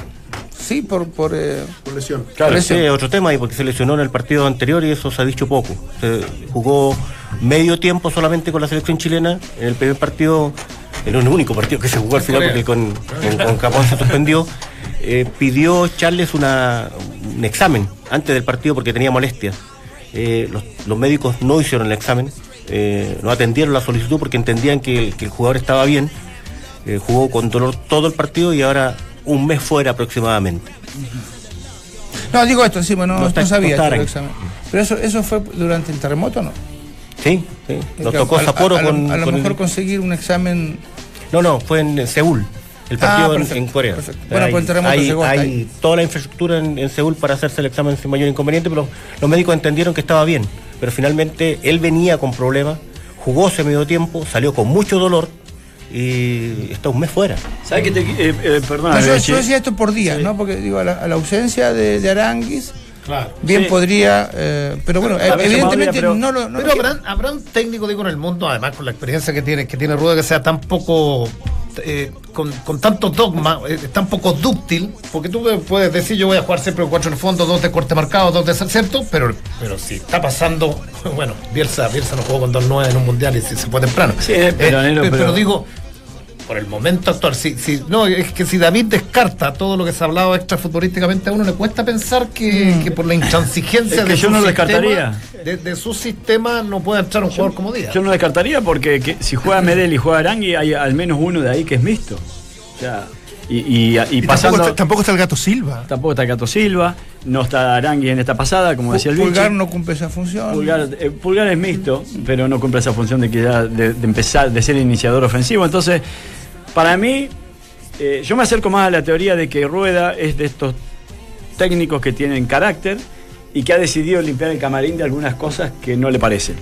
Sí, por, por, eh, Por lesión. Claro, Por ese es otro tema ahí, porque se lesionó en el partido anterior y eso se ha dicho poco. Se jugó medio tiempo solamente con la selección chilena. En el primer partido, en el único partido que se jugó al final, porque con, con, con Japón se suspendió, eh, pidió echarles una, un examen antes del partido porque tenía molestias. Eh, los, los médicos no hicieron el examen, eh, no atendieron la solicitud porque entendían que, el- que el jugador estaba bien. Eh, jugó con dolor todo el partido y ahora un mes fuera aproximadamente. No, digo esto, sí, bueno, no, No está- no sabía no Aranguis. examen. Pero eso, eso fue durante el terremoto, ¿no? Sí, sí. Nos Que tocó a- a- Sapporo a, lo- con. A lo con el- mejor conseguir un examen. No, no, fue en Seúl. El Ah, partido en- perfecto, en, Corea. perfecto. Bueno, hay, pues el terremoto hay- llegó hay toda la infraestructura en, en Seúl para hacerse el examen sin mayor inconveniente, pero los médicos entendieron que estaba bien. Pero finalmente él venía con problemas, jugó ese medio tiempo, salió con mucho dolor y está un mes fuera. ¿Sabes qué te.? Eh, eh, perdona, No, yo, decía esto por días, ¿no? Porque digo, a la, a la ausencia de, de Aranguis, bien Sí. podría. eh, pero bueno, evidentemente pero- no lo. no Pero lo- habrán, habrá un técnico, digo, en el mundo, además con la experiencia que tiene, que tiene Rueda, que sea tan poco, eh, con, con tanto dogma, eh, tan poco dúctil, porque tú puedes decir, yo voy a jugar siempre con cuatro en el fondo, dos de corte marcado, dos de ser cierto, pero, pero si está pasando, [laughs] bueno, Bielsa, Bielsa no jugó con dos nueve en un mundial y si se fue temprano. Sí, pero, Nero, pero, pero- digo, por el momento actual, si, si, no, es que si David descarta todo lo que se ha hablado extra futbolísticamente, a uno le cuesta pensar que, que por la intransigencia Es que de yo su no sistema- descartaría. de, de su sistema no puede entrar un jugador como Díaz. Yo no descartaría porque que- si juega Medel y juega Arangui, hay al menos uno de ahí que es mixto. O sea, y, y, y Y pasando. tampoco, está, tampoco está el gato Silva. Tampoco está Cato Silva, no está Arangui en esta pasada, como decía el Pulgar no cumple esa función. Pulgar, eh, Pulgar es mixto, pero no cumple esa función de, que ya- de, de empezar, de ser iniciador ofensivo. Entonces, para mí, eh, yo me acerco más a la teoría de que Rueda es de estos técnicos que tienen carácter y que ha decidido limpiar el camarín de algunas cosas que no le parecen.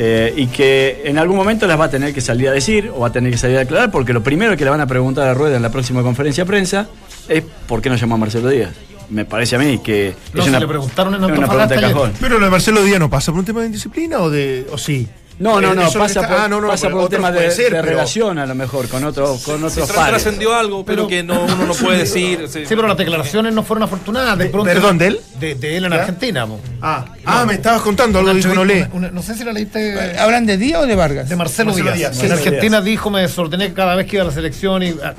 Eh, y que en algún momento las va a tener que salir a decir o va a tener que salir a aclarar, porque lo primero que le van a preguntar a Rueda en la próxima conferencia de prensa es por qué no llamó a Marcelo Díaz. Me parece a mí que No, es se una, le preguntaron en una pregunta de cajón. Pero lo de Marcelo Díaz no pasa por un tema de indisciplina o de. o sí. No, no, Eh, no, pasa, por, ah, no, no, pasa pero por un otros tema de, ser, de pero- relación a lo mejor con, otro, con otros pares. Trascendió algo, pero, que no, uno no puede decir. sí. Sí, pero las declaraciones no fueron afortunadas. De pronto, ¿Perdón, de él? De, de él en ¿Ya? Argentina. po. Ah, ah, me estabas contando algo, dijo no una- no sé si la leíste. ¿Hablan de Díaz o de Vargas? De Marcelo, Marcelo Díaz. Díaz, en Argentina dijo, me desordené cada vez que iba a la selección y. ah,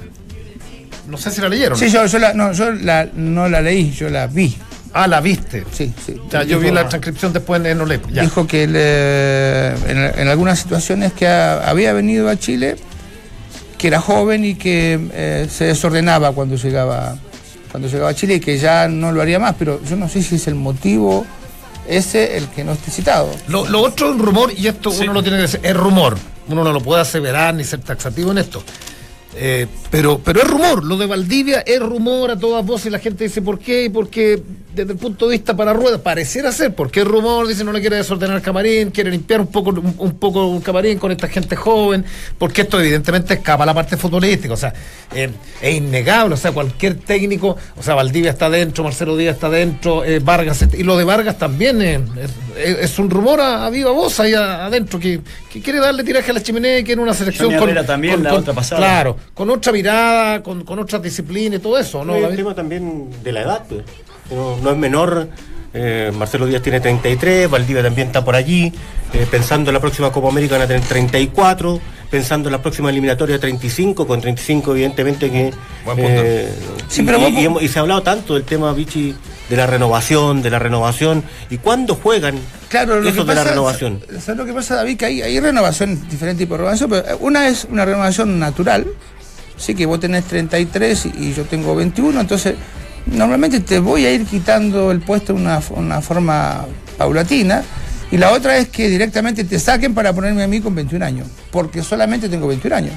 no sé si la leyeron. Sí, yo, yo, la, no, yo la, no la leí, yo la vi. Ah, la viste. Sí, sí. Ya, yo vi la transcripción después en Olep. Ya. Dijo que él, eh, en, en algunas situaciones que ha- había venido a Chile, que era joven y que eh, se desordenaba cuando llegaba, cuando llegaba a Chile y que ya no lo haría más, pero yo no sé si es el motivo ese el que no esté citado. Lo, lo otro es un rumor, y esto uno lo tiene que decir, es rumor. Uno no lo puede aseverar ni ser taxativo en esto. Eh, pero, pero es rumor, lo de Valdivia es rumor a todas voces y la gente dice por qué y por qué desde el punto de vista para ruedas, pareciera ser, porque el rumor dice no le quiere desordenar el camarín, quiere limpiar un poco, un, un poco un camarín con esta gente joven, porque esto evidentemente escapa a la parte futbolística, o sea, eh, es innegable, o sea, cualquier técnico, o sea, Valdivia está dentro, Marcelo Díaz está dentro, eh, Vargas, y lo de Vargas también eh, es, es un rumor a, a viva voz ahí adentro, que, que quiere darle tiraje a la chimenea y quiere una selección con, también, la otra pasada. Claro, con otra mirada, con, con otra disciplina y todo eso, ¿no? David? tema también de la edad, pues. No, no es menor. eh, Marcelo Díaz tiene 33, Valdivia también está por allí, eh, pensando en la próxima Copa América van a tener 34, pensando en la próxima eliminatoria 35, con 35 evidentemente que... Buen punto. eh, Sí, y, pero y- se ha hablado tanto del tema, Vichy, de la renovación, de la renovación, y cuándo juegan Claro, lo eso que de la renovación. ¿Sabes lo que pasa, David? Que hay, hay renovación, diferentes tipos de renovación, pero una es una renovación natural, sí que vos tenés 33 y, y yo tengo 21, entonces normalmente te voy a ir quitando el puesto de una, una forma paulatina, y la otra es que directamente te saquen para ponerme a mí con 21 años, porque solamente tengo 21 años.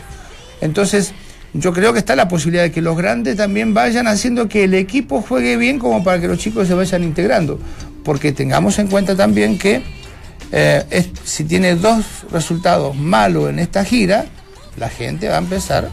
Entonces, yo creo que está la posibilidad de que los grandes también vayan haciendo que el equipo juegue bien como para que los chicos se vayan integrando. Porque tengamos en cuenta también que eh, si tiene dos resultados malos en esta gira, la gente va a empezar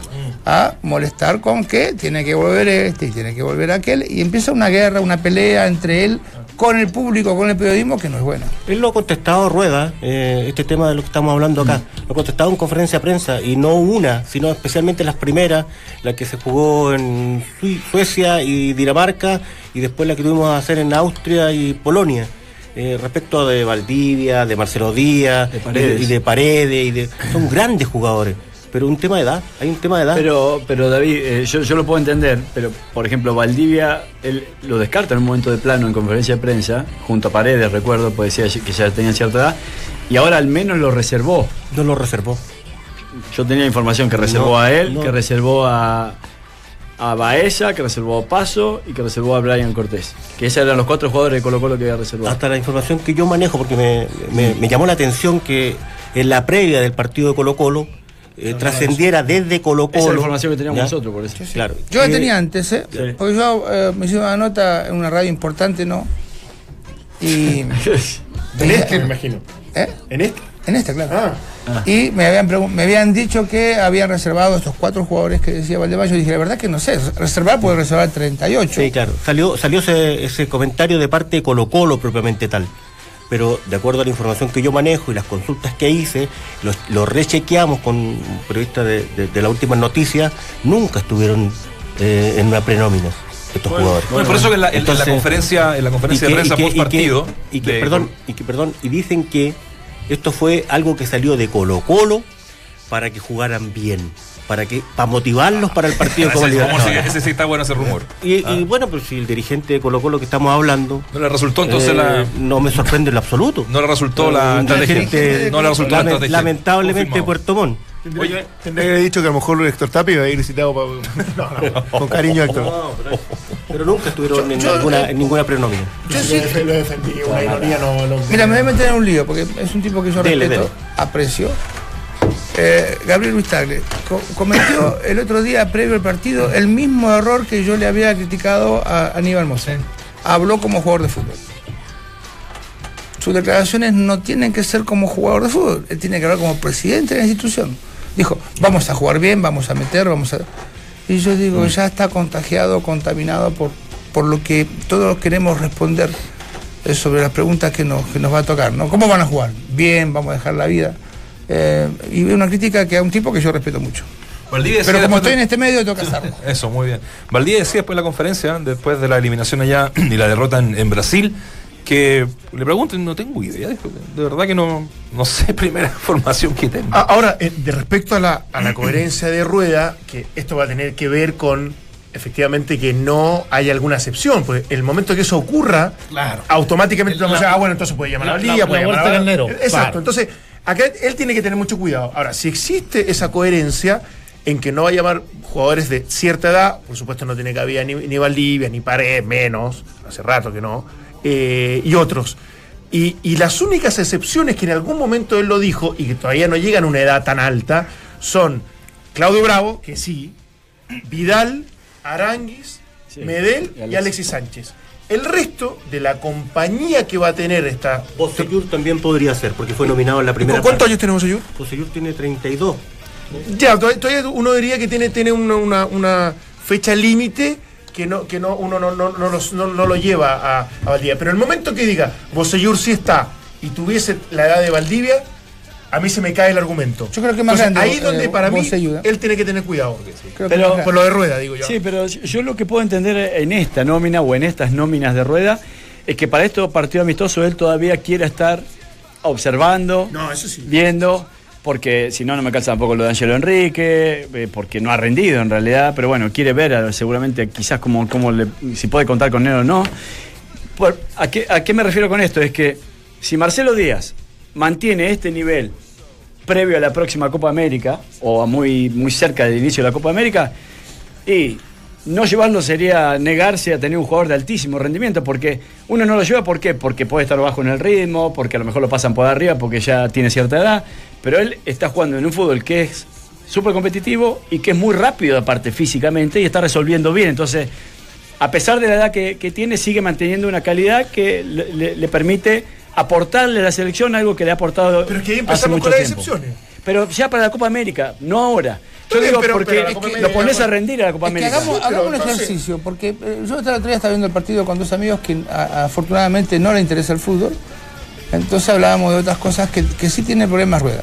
a molestar con que tiene que volver este y tiene que volver aquel, y empieza una guerra, una pelea entre él con el público, con el periodismo, que no es buena. Él lo ha contestado Rueda, eh, este tema de lo que estamos hablando acá. Lo ha contestado en conferencia de prensa, y no una, sino especialmente las primeras, la que se jugó en Suecia y Dinamarca, y después la que tuvimos a hacer en Austria y Polonia. Eh, respecto de Valdivia, de Marcelo Díaz, De Paredes. y de Paredes, y de, son grandes jugadores. Pero un tema de edad, hay un tema de edad. Pero, pero David, eh, yo, yo lo puedo entender, pero por ejemplo, Valdivia él lo descarta en un momento de plano en conferencia de prensa, junto a Paredes, recuerdo, pues decía que ya tenía cierta edad, y ahora al menos lo reservó. no lo reservó. Yo tenía información que reservó No, a él, no. que reservó a, a Baeza, que reservó a Paso y que reservó a Brian Cortés. Que esos eran los cuatro jugadores de Colo Colo que había reservado. hasta la información que yo manejo, porque me, me- me llamó la atención que en la previa del partido de Colo Colo eh, trascendiera desde Colo Colo. Esa es la información que teníamos ¿ya? nosotros, por eso. Claro. Yo la Eh, tenía antes, ¿eh? Sí. Porque yo eh, me hicieron una nota en una radio importante, ¿no? Y. [laughs] En este, me imagino. ¿Eh? En este. En esta, claro. Ah. Y me habían, me habían dicho que habían reservado estos cuatro jugadores que decía Valdemar. Yo dije, la verdad que no sé, reservar puede reservar 38. Sí, claro. Salió, salió ese, ese comentario de parte de Colo Colo propiamente tal. Pero de acuerdo a la información que yo manejo y las consultas que hice, los- lo rechequeamos con un periodista de, de- de la última noticia, nunca estuvieron eh, en una prenómina estos jugadores. Bueno, por eso que en la, en la Entonces, conferencia, en la conferencia de prensa post y partido. y que, perdón, y que perdón, y dicen que esto fue algo que salió de Colo Colo para que jugaran bien, para que para motivarlos para el partido rumor [laughs] sí- ese sí está bueno ese rumor. Y, Ah. y bueno, pues si el dirigente de Colo Colo que estamos hablando No le resultó entonces eh, la. no me sorprende en lo absoluto. No le resultó la Un estrategia. dirigente- No le resultó la estrategia. Lamentablemente Confirmado. Puerto Montt. Oye, tendría que haber dicho que a lo mejor Héctor Tapia iba a ir citado para. [laughs] No, no, con cariño, Héctor. No, pero, pero nunca estuvieron en, yo- ninguna, en ninguna prenómina. Yo sí- Lo lo defendí, una ironía no. no Mira, me voy a meter en un lío porque es un tipo que yo Dele, respeto, dele. aprecio. Eh, Gabriel Luis Tagle co- cometió [coughs] el otro día, previo al partido, el mismo error que yo le había criticado a Aníbal Mosén. Habló como jugador de fútbol. Sus declaraciones no tienen que ser como jugador de fútbol, él tiene que hablar como presidente de la institución. Dijo, vamos a jugar bien, vamos a meter, vamos a... Y yo digo, ya está contagiado, contaminado por, por lo que todos queremos responder eh, sobre las preguntas que nos, que nos va a tocar, ¿no? ¿Cómo van a jugar? Bien, vamos a dejar la vida. Eh, y una crítica que a un tipo que yo respeto mucho. Valdivia Pero como estoy en este medio, tengo que [laughs] hacerlo. Eso, muy bien. Valdivia decía después de la conferencia, después de la eliminación allá y la derrota en, en Brasil, que le pregunten, no tengo idea, de verdad que no, no sé, [laughs] primera información que tengo. Ah, Ahora, eh, de respecto a la, a la coherencia de rueda, que esto va a tener que ver con efectivamente que no haya alguna excepción, pues el momento que eso ocurra, Claro. automáticamente vamos a decir, ah, bueno, entonces puede llamar a la- liga, la- puede la llamar a Carnero, Exacto, claro. entonces acá él tiene que tener mucho cuidado. Ahora, si existe esa coherencia en que no va a llamar jugadores de cierta edad, por supuesto no tiene cabida ni, ni Valdivia, ni Pared, menos, hace rato que no, eh, y otros. Y, las únicas excepciones que en algún momento él lo dijo y que todavía no llegan a una edad tan alta son Claudio Bravo, que sí, Vidal, Aranguis, Sí, Medel y y Alexis. Sánchez. el resto de la compañía que va a tener esta. Bosellur también podría ser, porque fue nominado en la primera ¿Cuántos años tenemos Bosellur? Bosellur tiene 32. Ya, todavía, todavía uno diría que tiene, tiene una, una- una fecha límite que no, que no, uno no, no, no, los- no- no lo lleva a, a Valdivia. Pero el momento que diga Bosellur sí está y tuviese la edad de Valdivia, a mí se me cae el argumento. Yo creo que más Entonces, grande, ahí donde eh, para mí ¿eh? él tiene que tener cuidado. Pero- Por lo de rueda, digo yo. Sí, pero yo lo que puedo entender en esta nómina o en estas nóminas de rueda es que para estos partidos amistosos él todavía quiere estar observando, No, eso sí. viendo, porque si no, no me calza tampoco lo de Angelo Enrique, eh, porque no ha rendido en realidad, pero bueno, quiere ver seguramente quizás cómo, cómo le- si puede contar con él o no. Por- ¿a, qué, ¿A qué me refiero con esto? Es que si Marcelo Díaz mantiene este nivel previo a la próxima Copa América, o a muy, muy cerca del inicio de la Copa América, y no llevarlo sería negarse a tener un jugador de altísimo rendimiento, porque uno no lo lleva, ¿por qué? Porque puede estar bajo en el ritmo, porque a lo mejor lo pasan por arriba, porque ya tiene cierta edad, pero él está jugando en un fútbol que es súper competitivo y que es muy rápido aparte físicamente y está resolviendo bien, entonces a pesar de la edad que, que tiene, sigue manteniendo una calidad que le permite aportarle a la selección algo que le ha aportado Pero es que ahí hace empezamos mucho con las tiempo. excepciones. Pero ya para la Copa América, no ahora. Yo digo pero- porque pero Copa lo pones a rendir a la Copa Es que América. hagamos, un ejercicio, porque eh, yo el otro día estaba viendo el partido con dos amigos que a- afortunadamente no le interesa el fútbol, entonces hablábamos de otras cosas que, que sí tienen problemas rueda.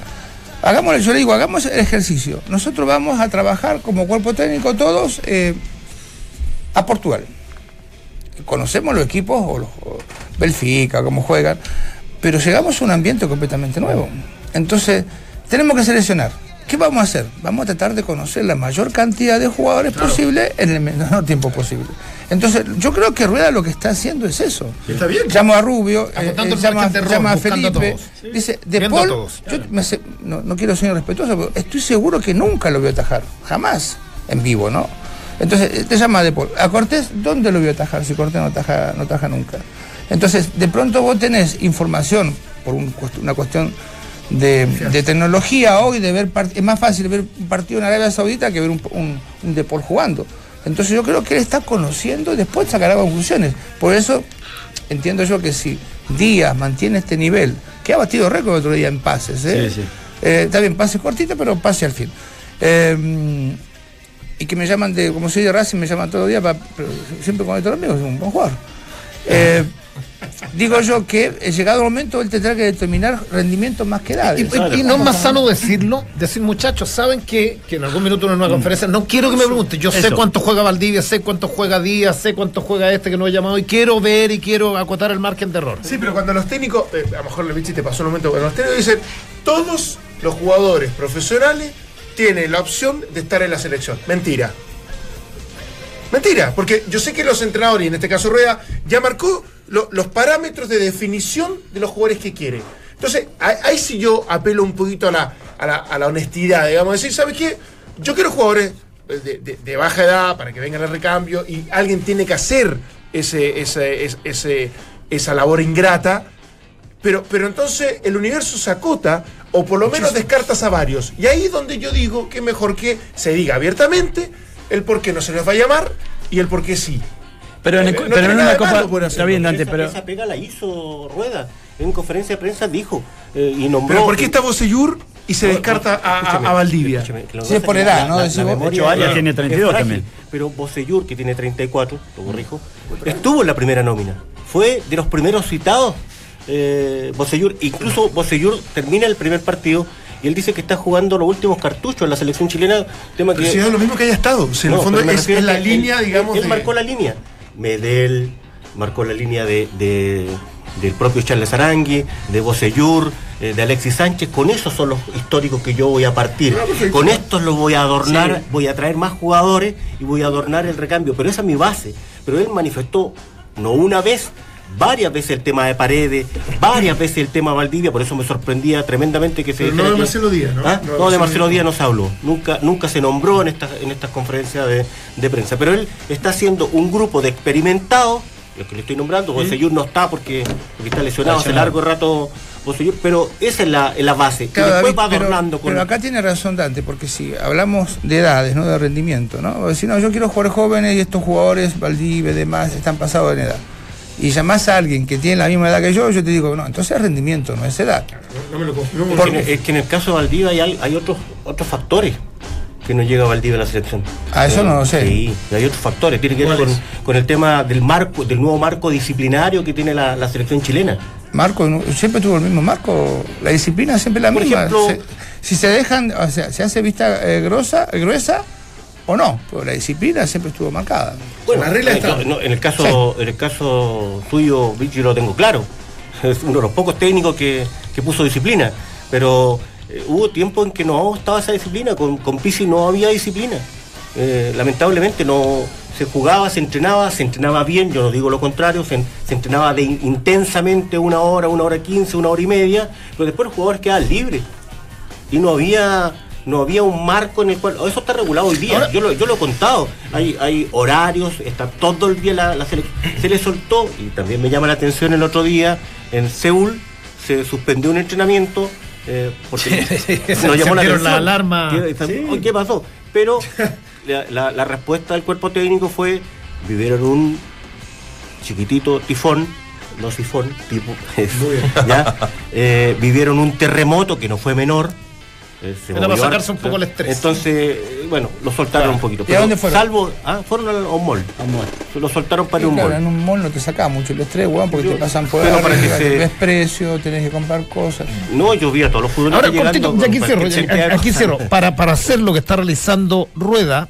Hagamos, yo le digo, hagamos el ejercicio. Nosotros vamos a trabajar como cuerpo técnico todos eh, a Portugal. Conocemos los equipos, o los o Benfica, cómo juegan, pero llegamos a un ambiente completamente nuevo. Entonces, tenemos que seleccionar. ¿Qué vamos a hacer? Vamos a tratar de conocer la mayor cantidad de jugadores posible en el menor tiempo posible. Entonces, yo creo que Rueda lo que está haciendo es eso. Está bien. Llamo a Rubio, eh, eh, llama, de error, llama a a Felipe, dice, de a Paul, todos. yo me no, no quiero ser irrespetuoso, pero estoy seguro que nunca lo vio atajar, jamás, en vivo, ¿no? Entonces, te llama de Paul. A Cortés, ¿dónde lo vio atajar? Si Cortés no ataja, no ataja nunca. Entonces, de pronto vos tenés información, por un una cuestión de, de tecnología hoy, de ver es más fácil ver un partido en Arabia Saudita que ver un, un, un de Paul jugando. Entonces yo creo que él está conociendo y después sacará conclusiones. Por eso entiendo yo que si Díaz mantiene este nivel, que ha batido récord el otro día en pases, ¿eh? Sí, sí. Eh, está bien, pase cortito, pero pase al fin. Eh, y que me llaman de, como soy de Racing, me llaman todos los días, pa- pero siempre con estos amigos, es un buen jugador. Eh, [laughs] digo yo que llegado el momento él tendrá que determinar rendimiento más que Y, edades. y- y no es más sano decirlo, decir muchachos, saben que, que en algún minuto en una conferencia, no quiero que me pregunten, yo sé cuánto juega Valdivia, sé cuánto juega Díaz, sé cuánto juega este que no he llamado y quiero ver y quiero acotar el margen de error. Sí, pero cuando los técnicos, eh, a lo mejor le te pasó un momento, cuando los técnicos dicen, todos los jugadores profesionales tienen la opción de estar en la selección. Mentira. Mentira, porque yo sé que los entrenadores, y en este caso Rueda, ya marcó lo- los parámetros de definición de los jugadores que quiere. Entonces, ahí, sí yo apelo un poquito a la, a la, honestidad, digamos, decir, ¿sabes qué? Yo quiero jugadores de, baja edad para que vengan al recambio y alguien tiene que hacer ese, ese- ese- esa labor ingrata, pero, pero entonces el universo se acota o por lo menos descartas a varios. Y ahí es donde yo digo que mejor que se diga abiertamente el por qué no se les va a llamar y el por qué sí. Pero en, Eh, el- no pero en una Copa. Está bien, Dante, esa, pero. esa pega la hizo Rueda. En conferencia de prensa dijo eh, y nombró. Pero ¿por qué está Bosellur y se descarta a, a- Escúchame, a Valdivia? Sí, es por edad, la- ¿no? la- la vos. memoria Ocho años es- tiene es 32 frágil, también. Pero Bosellur, que tiene 34, lo corrijo, estuvo en la primera nómina. Fue de los primeros citados. Eh, Bosellur, incluso Bosellur termina el primer partido y él dice que está jugando los últimos cartuchos en la selección chilena. Tema Pero que si es lo mismo que haya estado. Si en no, el fondo pero me es, la línea, él- digamos. Él, de- marcó la línea. Medel, marcó la línea de, de- del propio Charles Arangui, de Bosellur, eh, de Alexis Sánchez. Con esos son los históricos que yo voy a partir. Ah. Con estos los voy a adornar, Sí. voy a traer más jugadores y voy a adornar el recambio. Pero esa es mi base. Pero él manifestó, no una vez, varias veces el tema de Paredes, varias veces el tema Valdivia, por eso me sorprendía tremendamente que se Pero no de Marcelo Díaz, ¿no? ¿Ah? No No, de Marcelo Díaz. No se habló, nunca, nunca se nombró en estas, en estas conferencias de, de prensa, pero él está haciendo un grupo de experimentados, los que le estoy nombrando, Bosellur no está porque, porque está lesionado hace largo rato Bosellur, pero esa es la, es la base, Claro, y después David, va pero- adornando con... pero acá tiene razón Dante, porque si hablamos de edades, no de rendimiento, ¿no? Decir, no, yo quiero jugar jóvenes y estos jugadores, Valdivia y demás, están pasados en edad. Y llamás a alguien que tiene la misma edad que yo, yo te digo, no, entonces es rendimiento, no es edad. No me lo no me lo- Es que, en- es que en el caso de Valdivia hay, hay otros otros factores que no llega Valdivia a la selección. Ah, eso no lo sé. Sí, hay otros factores. Tiene que ver con, el tema del marco, del nuevo marco disciplinario que tiene la, la selección chilena. Marco, siempre tuvo el mismo marco, la disciplina siempre la Por misma. ejemplo- Se- si se dejan, o sea, se hace vista eh, grosa, eh, gruesa o no, pero la disciplina siempre estuvo marcada. Bueno, La regla en, está. no, en el caso, en el caso tuyo, Vichy, lo tengo claro. [laughs] Es uno de los pocos técnicos que, que puso disciplina. Pero eh, hubo tiempo en que no estaba esa disciplina. Con, con Pizzi no había disciplina. Eh, lamentablemente no se jugaba, se entrenaba, se entrenaba bien, yo no digo lo contrario, se, se entrenaba de in- intensamente una hora, una hora quince, una hora y media, pero después los jugadores quedaban libres y no había no había un marco en el cual eso está regulado hoy día yo lo, yo lo he contado hay hay horarios está todo el día la, la sele- se le soltó y también me llama la atención el otro día en Seúl se suspendió un entrenamiento eh, porque [laughs] Se encendieron la alarma. ¿Qué, Oye, ¿qué pasó? Pero [laughs] la, la- la respuesta del cuerpo técnico fue vivieron un chiquitito tifón no sifón tipo [laughs] ¿ya? Eh, vivieron un terremoto que no fue menor se Era para sacarse un poco el estrés. Entonces, eh, bueno, lo soltaron un poquito. ¿Y a dónde fueron? Salvo, ah, fueron a un mall. Lo soltaron para Y un claro, mall. en un mall no te saca mucho el estrés, weón, porque Yo- te pasan por pero para que se- ves precio, tenés que comprar cosas. No, yo vi a todos los futbolistas Ahora, cortito, ya aquí cierro, aquí cierro. Para, para hacer lo que está realizando Rueda,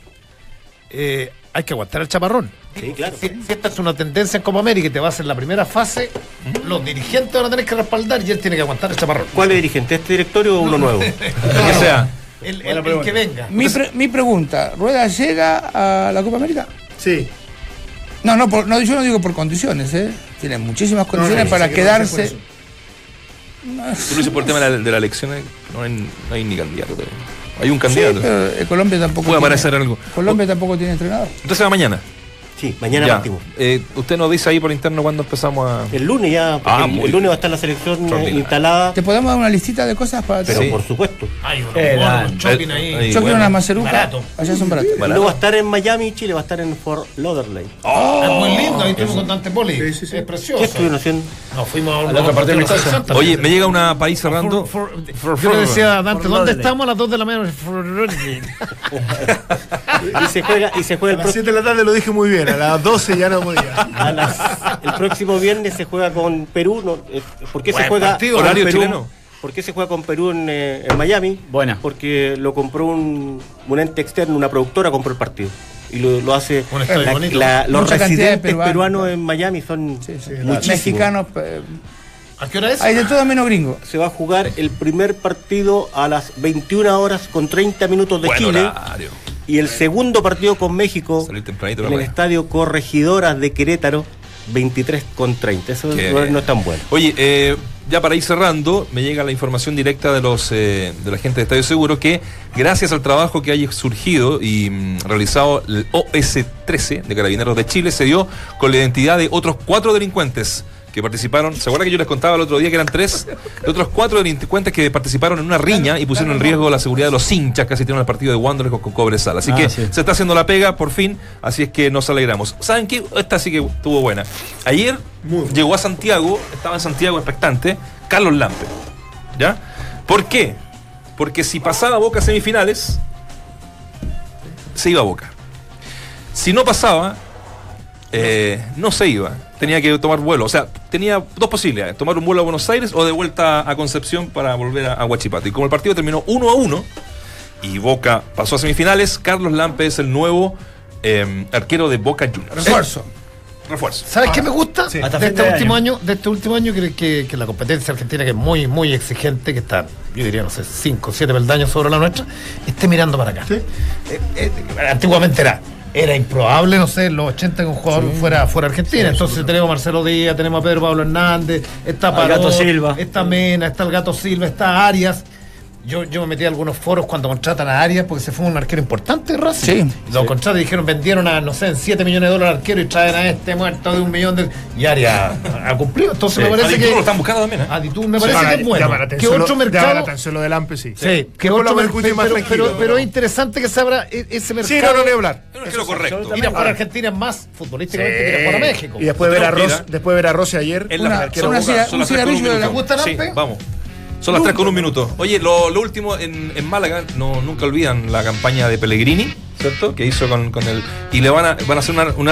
eh, hay que aguantar el chaparrón. Sí, claro. Si, si esta es una tendencia en Copa América y te vas en la primera fase, los dirigentes van a tener que respaldar y él tiene que aguantar el chaparrón. ¿Cuál es dirigente? ¿Este directorio o uno nuevo? [laughs] Que sea. El, el- el que venga. Mi, pre- mi pregunta, ¿Rueda llega a la Copa América? Sí. No, no, por- no, yo no digo por condiciones, ¿eh? Tiene muchísimas condiciones no, para no quedarse. eso. Tú lo dices por el tema de la, de la elección, eh, no hay, no hay ni candidato todavía. Hay un Sí, candidato. pero eh, Colombia tampoco Puede tiene- aparecer algo. Colombia tampoco tiene entrenador. Entonces va mañana. Sí, mañana Ya. partimos. Eh, usted nos dice ahí por interno cuándo empezamos a. El lunes ya, Ah, el, muy el lunes va a estar la selección eh, instalada, ¿Te podemos dar una listita de cosas para pero Sí. por supuesto. Hay Eh, Dan. un shopping ahí. Yo quiero bueno. una maceruca. Barato. Allá son baratos. No va a estar en Miami, Chile, va a estar en Fort Lauderdale. Es muy lindo, ahí estuvimos con Dante Poli. Es ¿Qué precioso. estuvieron haciendo? Nos fuimos a, A la otra parte. Oye, me llega una país cerrando. For- for- yo le decía a Dante, ¿dónde estamos a las 2 de la mañana? Y se juega, y se juega A el, las pro- 7 de la tarde lo dije muy bien, a las 12 ya no podía. a las- el próximo viernes se juega con Perú. No, eh, ¿Por qué se juega partido, horario Perú? chileno. ¿Por qué se juega con Perú en, eh, en Miami? Buena. Porque lo compró un, un ente externo, una productora compró el partido. Y lo, lo hace. Un estadio la- bonito. la- los Mucha residentes peruanos, en Miami son Sí, sí. muchísimos. Mexicanos, eh, ¿A qué hora es? hay de todo menos gringo. Se va a jugar el primer partido a las 21 horas con 30 minutos de Buen Chile. horario. Y el segundo partido con México en el estadio Corregidoras de Querétaro, 23 con 30. Eso no es tan bueno. Oye, eh, ya para ir cerrando, me llega la información directa de los eh, de la gente de Estadio Seguro que gracias al trabajo que haya surgido y mm, realizado el OS-13 de Carabineros de Chile, se dio con la identidad de otros cuatro delincuentes que participaron. ¿Se acuerdan que yo les contaba el otro día que eran tres? De otros cuatro delincuentes que participaron en una riña y pusieron en riesgo la seguridad de los hinchas que asistieron al partido de Wanderers con, con Cobresal. Así Ah, que sí. se está haciendo la pega por fin, así es que nos alegramos. ¿Saben qué? Esta sí que estuvo buena. Ayer llegó a Santiago, estaba en Santiago expectante, Carlos Lampe. ¿Ya? ¿Por qué? Porque si pasaba Boca a semifinales, se iba a Boca. Si no pasaba, eh, no se iba. Tenía que tomar vuelo. O sea, tenía dos posibilidades: tomar un vuelo a Buenos Aires o de vuelta a Concepción para volver a, Huachipato. Y como el partido terminó 1 a 1 y Boca pasó a semifinales, Carlos Lampe es el nuevo eh, arquero de Boca Juniors. Refuerzo. Eh, refuerzo. ¿Sabes qué me gusta? Sí. Hasta De este de último año. año, de este último año que, que, que la competencia argentina, que es muy, muy exigente, que está, yo diría, no sé, 5 o 7 peldaños sobre la nuestra, esté mirando para acá. Eh, eh, antiguamente era. Era improbable, no sé, en los 80 que un jugador fuera, fuera Argentina. Entonces tenemos a Marcelo Díaz, tenemos a Pedro Pablo Hernández, está Parot, Gato Silva. está Mena, está el Gato Silva, está Arias. Yo, yo me metí a algunos foros cuando contratan a Arias porque se fue un arquero importante de Racing. Sí. Lo contratan y dijeron, vendieron a, no sé, en 7 millones de dólares al arquero y traen a este muerto de un millón de... Y Arias ha cumplido. Entonces me parece Aditú que... lo están buscando también, ¿eh? Aditú me parece que es bueno. Que otro lo- llama la mercado... atención lo del AMPE, sí. Sí, que lo otro menos mer- escuche más pero, pero, es interesante que se abra e- ese mercado. Sí, no, no le voy a hablar. Es arquero correcto. Ir a jugar a Argentina es más futbolísticamente que ir a jugar a México. Y después de ver a Mira. Ros- después de ver a Rossi ayer, En la Una- son un cigarrillo de minuto. la- ¿Te gusta el Ampe? vamos. Son las 3 con un minuto. Oye, lo, lo último en, en Málaga, no, nunca olvidan la campaña de Pellegrini, ¿cierto? Que hizo con, con el. Y le van a, van a hacer una, una